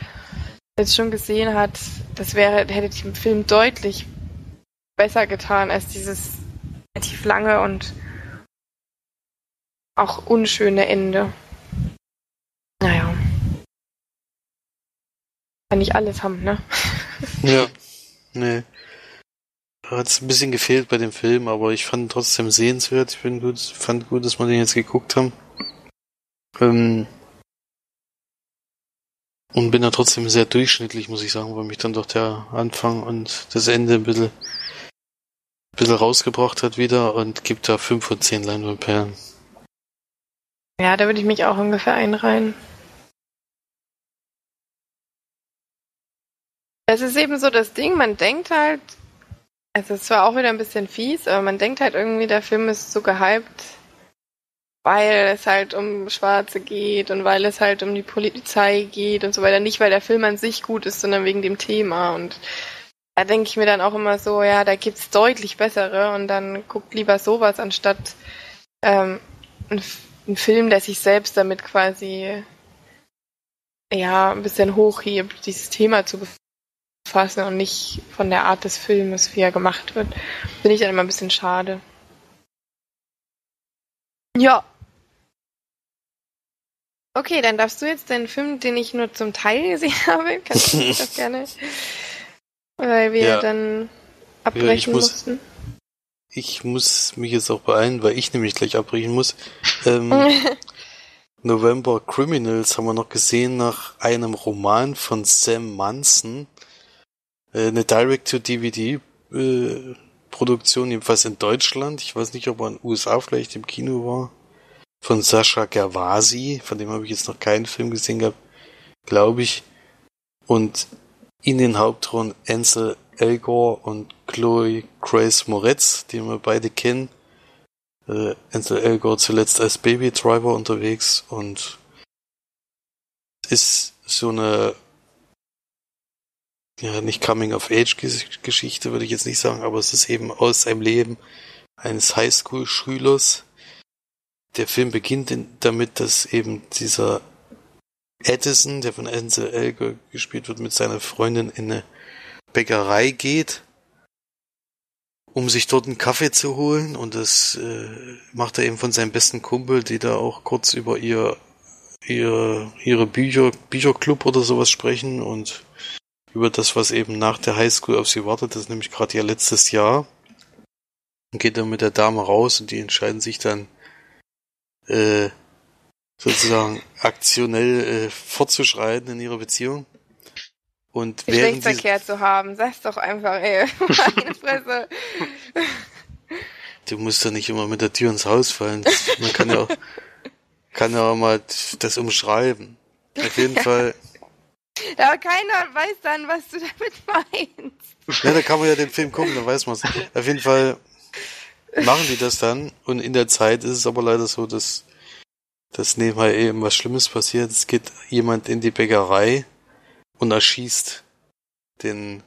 jetzt schon gesehen hat. Das wäre, hätte dem Film deutlich besser getan als dieses relativ lange und auch unschöne Ende. Naja. Kann nicht alles haben, ne? Ja. Nee. Hat es ein bisschen gefehlt bei dem Film, aber ich fand ihn trotzdem sehenswert. Ich bin gut, fand gut, dass wir den jetzt geguckt haben. Ähm, und bin da trotzdem sehr durchschnittlich, muss ich sagen, weil mich dann doch der Anfang und das Ende ein bisschen ein bisschen rausgebracht hat wieder und gibt da 5 von 10 Leinwandperlen. Ja, da würde ich mich auch ungefähr einreihen. Es ist eben so das Ding, man denkt halt, es ist zwar auch wieder ein bisschen fies, aber man denkt halt irgendwie, der Film ist so gehypt, weil es halt um Schwarze geht und weil es halt um die Polizei geht und so weiter. Nicht, weil der Film an sich gut ist, sondern wegen dem Thema. Und da denke ich mir dann auch immer so, ja, da gibt's deutlich bessere und dann guckt lieber sowas anstatt ähm, ein, ein Film, der sich selbst damit quasi ja ein bisschen hochhebt, dieses Thema zu befassen und nicht von der Art des Filmes, wie er gemacht wird. Finde ich dann immer ein bisschen schade. Ja. Okay, dann darfst du jetzt den Film, den ich nur zum Teil gesehen habe, kannst du das gerne, weil wir Ja. dann abbrechen muss- mussten. Ich muss mich jetzt auch beeilen, weil ich nämlich gleich abbrechen muss. Ähm, November Criminals haben wir noch gesehen nach einem Roman von Sam Munson. Äh, eine Direct-to-DVD-Produktion, jedenfalls in Deutschland. Ich weiß nicht, ob er in den USA vielleicht im Kino war. Von Sascha Gervasi, von dem habe ich jetzt noch keinen Film gesehen gehabt, glaube ich. Und in den Hauptrollen Ansel Elgor und Chloe Grace Moretz, die wir beide kennen. Äh, Ansel Elgor zuletzt als Baby Driver unterwegs und ist so eine ja nicht Coming of Age Geschichte würde ich jetzt nicht sagen, aber es ist eben aus einem Leben eines Highschool Schülers. Der Film beginnt in, damit, dass eben dieser Edison, der von Ansel Elgor gespielt wird, mit seiner Freundin in eine Bäckerei geht, um sich dort einen Kaffee zu holen. Und das äh, macht er eben von seinem besten Kumpel, die da auch kurz über ihr, ihr ihre Bücher, Bücherclub oder sowas sprechen und über das, was eben nach der Highschool auf sie wartet. Das ist nämlich gerade ihr letztes Jahr. Und geht dann mit der Dame raus und die entscheiden sich dann äh, sozusagen aktionell äh, fortzuschreiten in ihrer Beziehung. Und Geschlechtsverkehr zu haben, sag's doch einfach, ey. Meine Fresse. du musst ja nicht immer mit der Tür ins Haus fallen. Man kann ja auch, kann ja auch mal das umschreiben. Auf jeden Fall, Aber keiner weiß dann, was du damit meinst. ja, da kann man ja den Film gucken, dann weiß man's. Auf jeden Fall machen die das dann und in der Zeit ist es aber leider so, dass dass nebenbei eben was Schlimmes passiert. Es geht jemand in die Bäckerei und erschießt den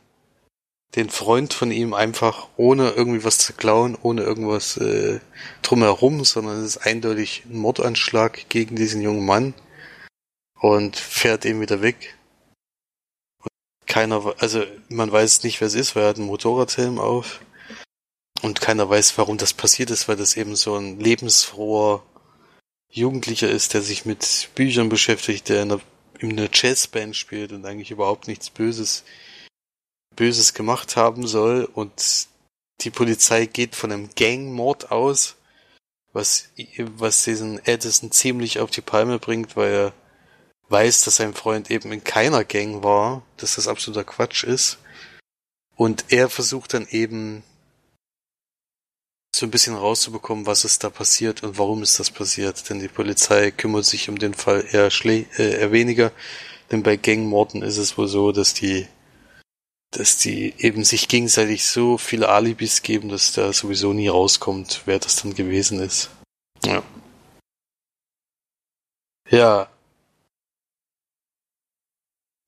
den Freund von ihm einfach ohne irgendwie was zu klauen, ohne irgendwas äh, drumherum, sondern es ist eindeutig ein Mordanschlag gegen diesen jungen Mann und fährt eben wieder weg. Und keiner, also man weiß nicht, wer es ist, weil er hat einen Motorradhelm auf und keiner weiß, warum das passiert ist, weil das eben so ein lebensfroher Jugendlicher ist, der sich mit Büchern beschäftigt, der in einer, in einer Jazzband spielt und eigentlich überhaupt nichts Böses Böses gemacht haben soll und die Polizei geht von einem Gangmord aus, was, was diesen Edison ziemlich auf die Palme bringt, weil er weiß, dass sein Freund eben in keiner Gang war, dass das absoluter Quatsch ist. Und er versucht dann eben so ein bisschen rauszubekommen, was ist da passiert und warum ist das passiert. Denn die Polizei kümmert sich um den Fall eher, schle äh, eher weniger. Denn bei Gangmorden ist es wohl so, dass die dass die eben sich gegenseitig so viele Alibis geben, dass da sowieso nie rauskommt, wer das dann gewesen ist. Ja. Ja.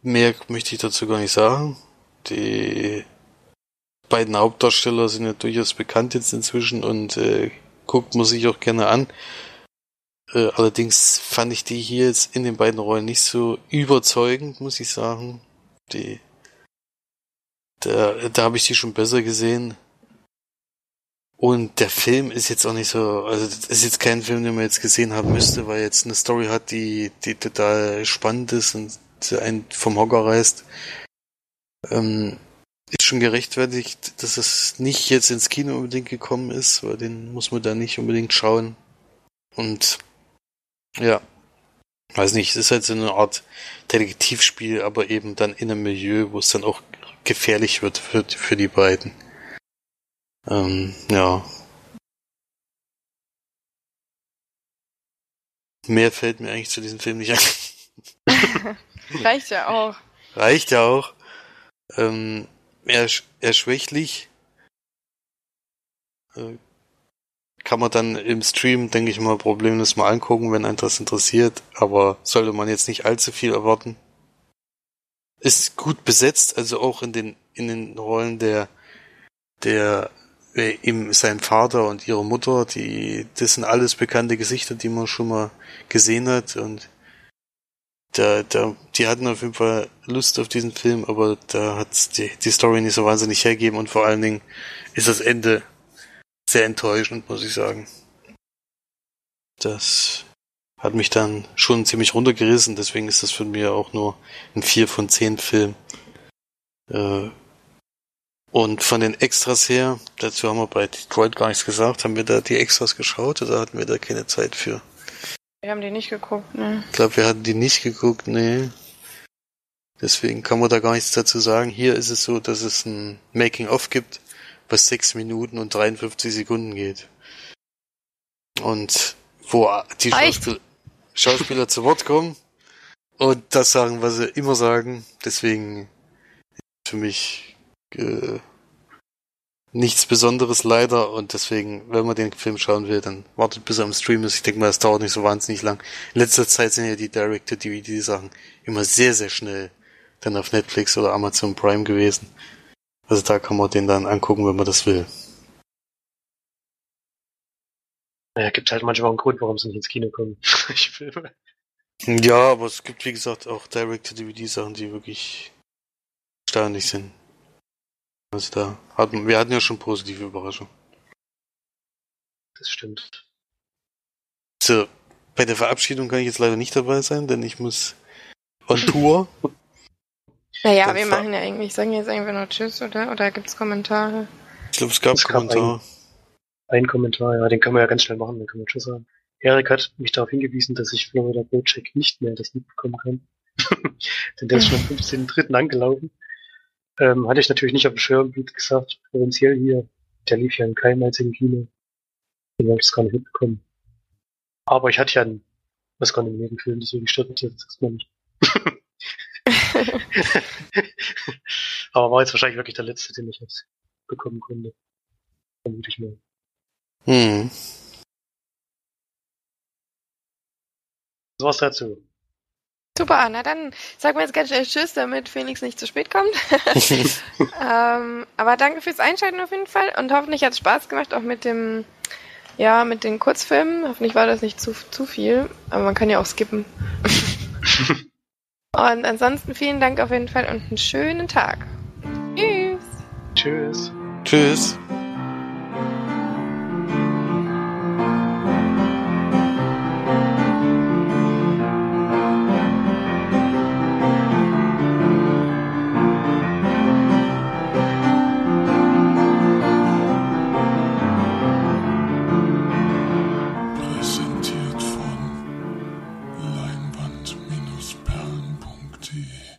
Mehr möchte ich dazu gar nicht sagen. Die beiden Hauptdarsteller sind ja durchaus bekannt jetzt inzwischen und äh, guckt man sich auch gerne an. Äh, allerdings fand ich die hier jetzt in den beiden Rollen nicht so überzeugend, muss ich sagen. Die da, da habe ich die schon besser gesehen. Und der Film ist jetzt auch nicht so, also das ist jetzt kein Film, den man jetzt gesehen haben müsste, weil jetzt eine Story hat, die, die total spannend ist und einen vom Hocker reißt. Ähm, ist schon gerechtfertigt, dass es nicht jetzt ins Kino unbedingt gekommen ist, weil den muss man da nicht unbedingt schauen. Und ja, weiß nicht, es ist halt so eine Art Detektivspiel, aber eben dann in einem Milieu, wo es dann auch gefährlich wird für, für die beiden. Ähm, ja. Mehr fällt mir eigentlich zu diesem Film nicht ein. Reicht ja auch. Reicht ja auch. Ähm, eher, sch- eher schwächlich. Äh, kann man dann im Stream, denke ich mal, problemlos mal angucken, wenn einen das interessiert. Aber sollte man jetzt nicht allzu viel erwarten. Ist gut besetzt, also auch in den, in den Rollen der, der äh, ihm sein Vater und ihre Mutter, die, das sind alles bekannte Gesichter, die man schon mal gesehen hat und da, da, die hatten auf jeden Fall Lust auf diesen Film, aber da hat die, die Story nicht so wahnsinnig hergeben und vor allen Dingen ist das Ende sehr enttäuschend, muss ich sagen. Das hat mich dann schon ziemlich runtergerissen, deswegen ist das für mich auch nur ein 4 von 10 Film. Äh, und von den Extras her, dazu haben wir bei Detroit gar nichts gesagt, haben wir da die Extras geschaut oder hatten wir da keine Zeit für? Wir haben die nicht geguckt, ne? Ich glaube, wir hatten die nicht geguckt, nee. Deswegen kann man da gar nichts dazu sagen. Hier ist es so, dass es ein Making-of gibt, was 6 Minuten und 53 Sekunden geht. Und wo die Schauspiel Schauspieler zu Wort kommen und das sagen, was sie immer sagen. Deswegen ist für mich äh, nichts Besonderes leider und deswegen, wenn man den Film schauen will, dann wartet bis er im Stream ist. Ich denke mal, es dauert nicht so wahnsinnig lang. In letzter Zeit sind ja die Direct-to-DVD-Sachen immer sehr, sehr schnell dann auf Netflix oder Amazon Prime gewesen. Also da kann man den dann angucken, wenn man das will. Naja, gibt halt manchmal auch einen Grund, warum sie nicht ins Kino kommen. ja, aber es gibt, wie gesagt, auch Direct-to-DVD-Sachen, die wirklich erstaunlich sind. Also da hatten, wir hatten ja schon positive Überraschungen. Das stimmt. So, bei der Verabschiedung kann ich jetzt leider nicht dabei sein, denn ich muss on Tour. naja, Dann wir machen ja eigentlich, sagen jetzt einfach nur Tschüss, oder? Oder gibt's Kommentare? Ich glaube, es gab es Kommentare. Ein, ein, Kommentar, ja, den können wir ja ganz schnell machen, dann können wir Tschüss sagen. Erik hat mich darauf hingewiesen, dass ich Florida Bojack nicht mehr das Lied bekommen kann. denn der ist schon am 15.3. angelaufen. Ähm, hatte ich natürlich nicht auf dem Schirm, wie gesagt, provinziell hier. Der lief ja in keinem einzigen Kino. Den habe ich es gar nicht mitbekommen. Aber ich hatte ja einen Oscar im Nebenfilm, deswegen stört mich jetzt erstmal nicht. Aber war jetzt wahrscheinlich wirklich der letzte, den ich jetzt bekommen konnte. Vermute ich mal. Hm. Was war's dazu? Super, na dann sagen wir jetzt ganz schnell Tschüss, damit Felix nicht zu spät kommt. ähm, aber danke fürs Einschalten auf jeden Fall und hoffentlich hat es Spaß gemacht, auch mit dem, ja, mit den Kurzfilmen. Hoffentlich war das nicht zu, zu viel, aber man kann ja auch skippen. und ansonsten vielen Dank auf jeden Fall und einen schönen Tag. Tschüss. Tschüss. Tschüss.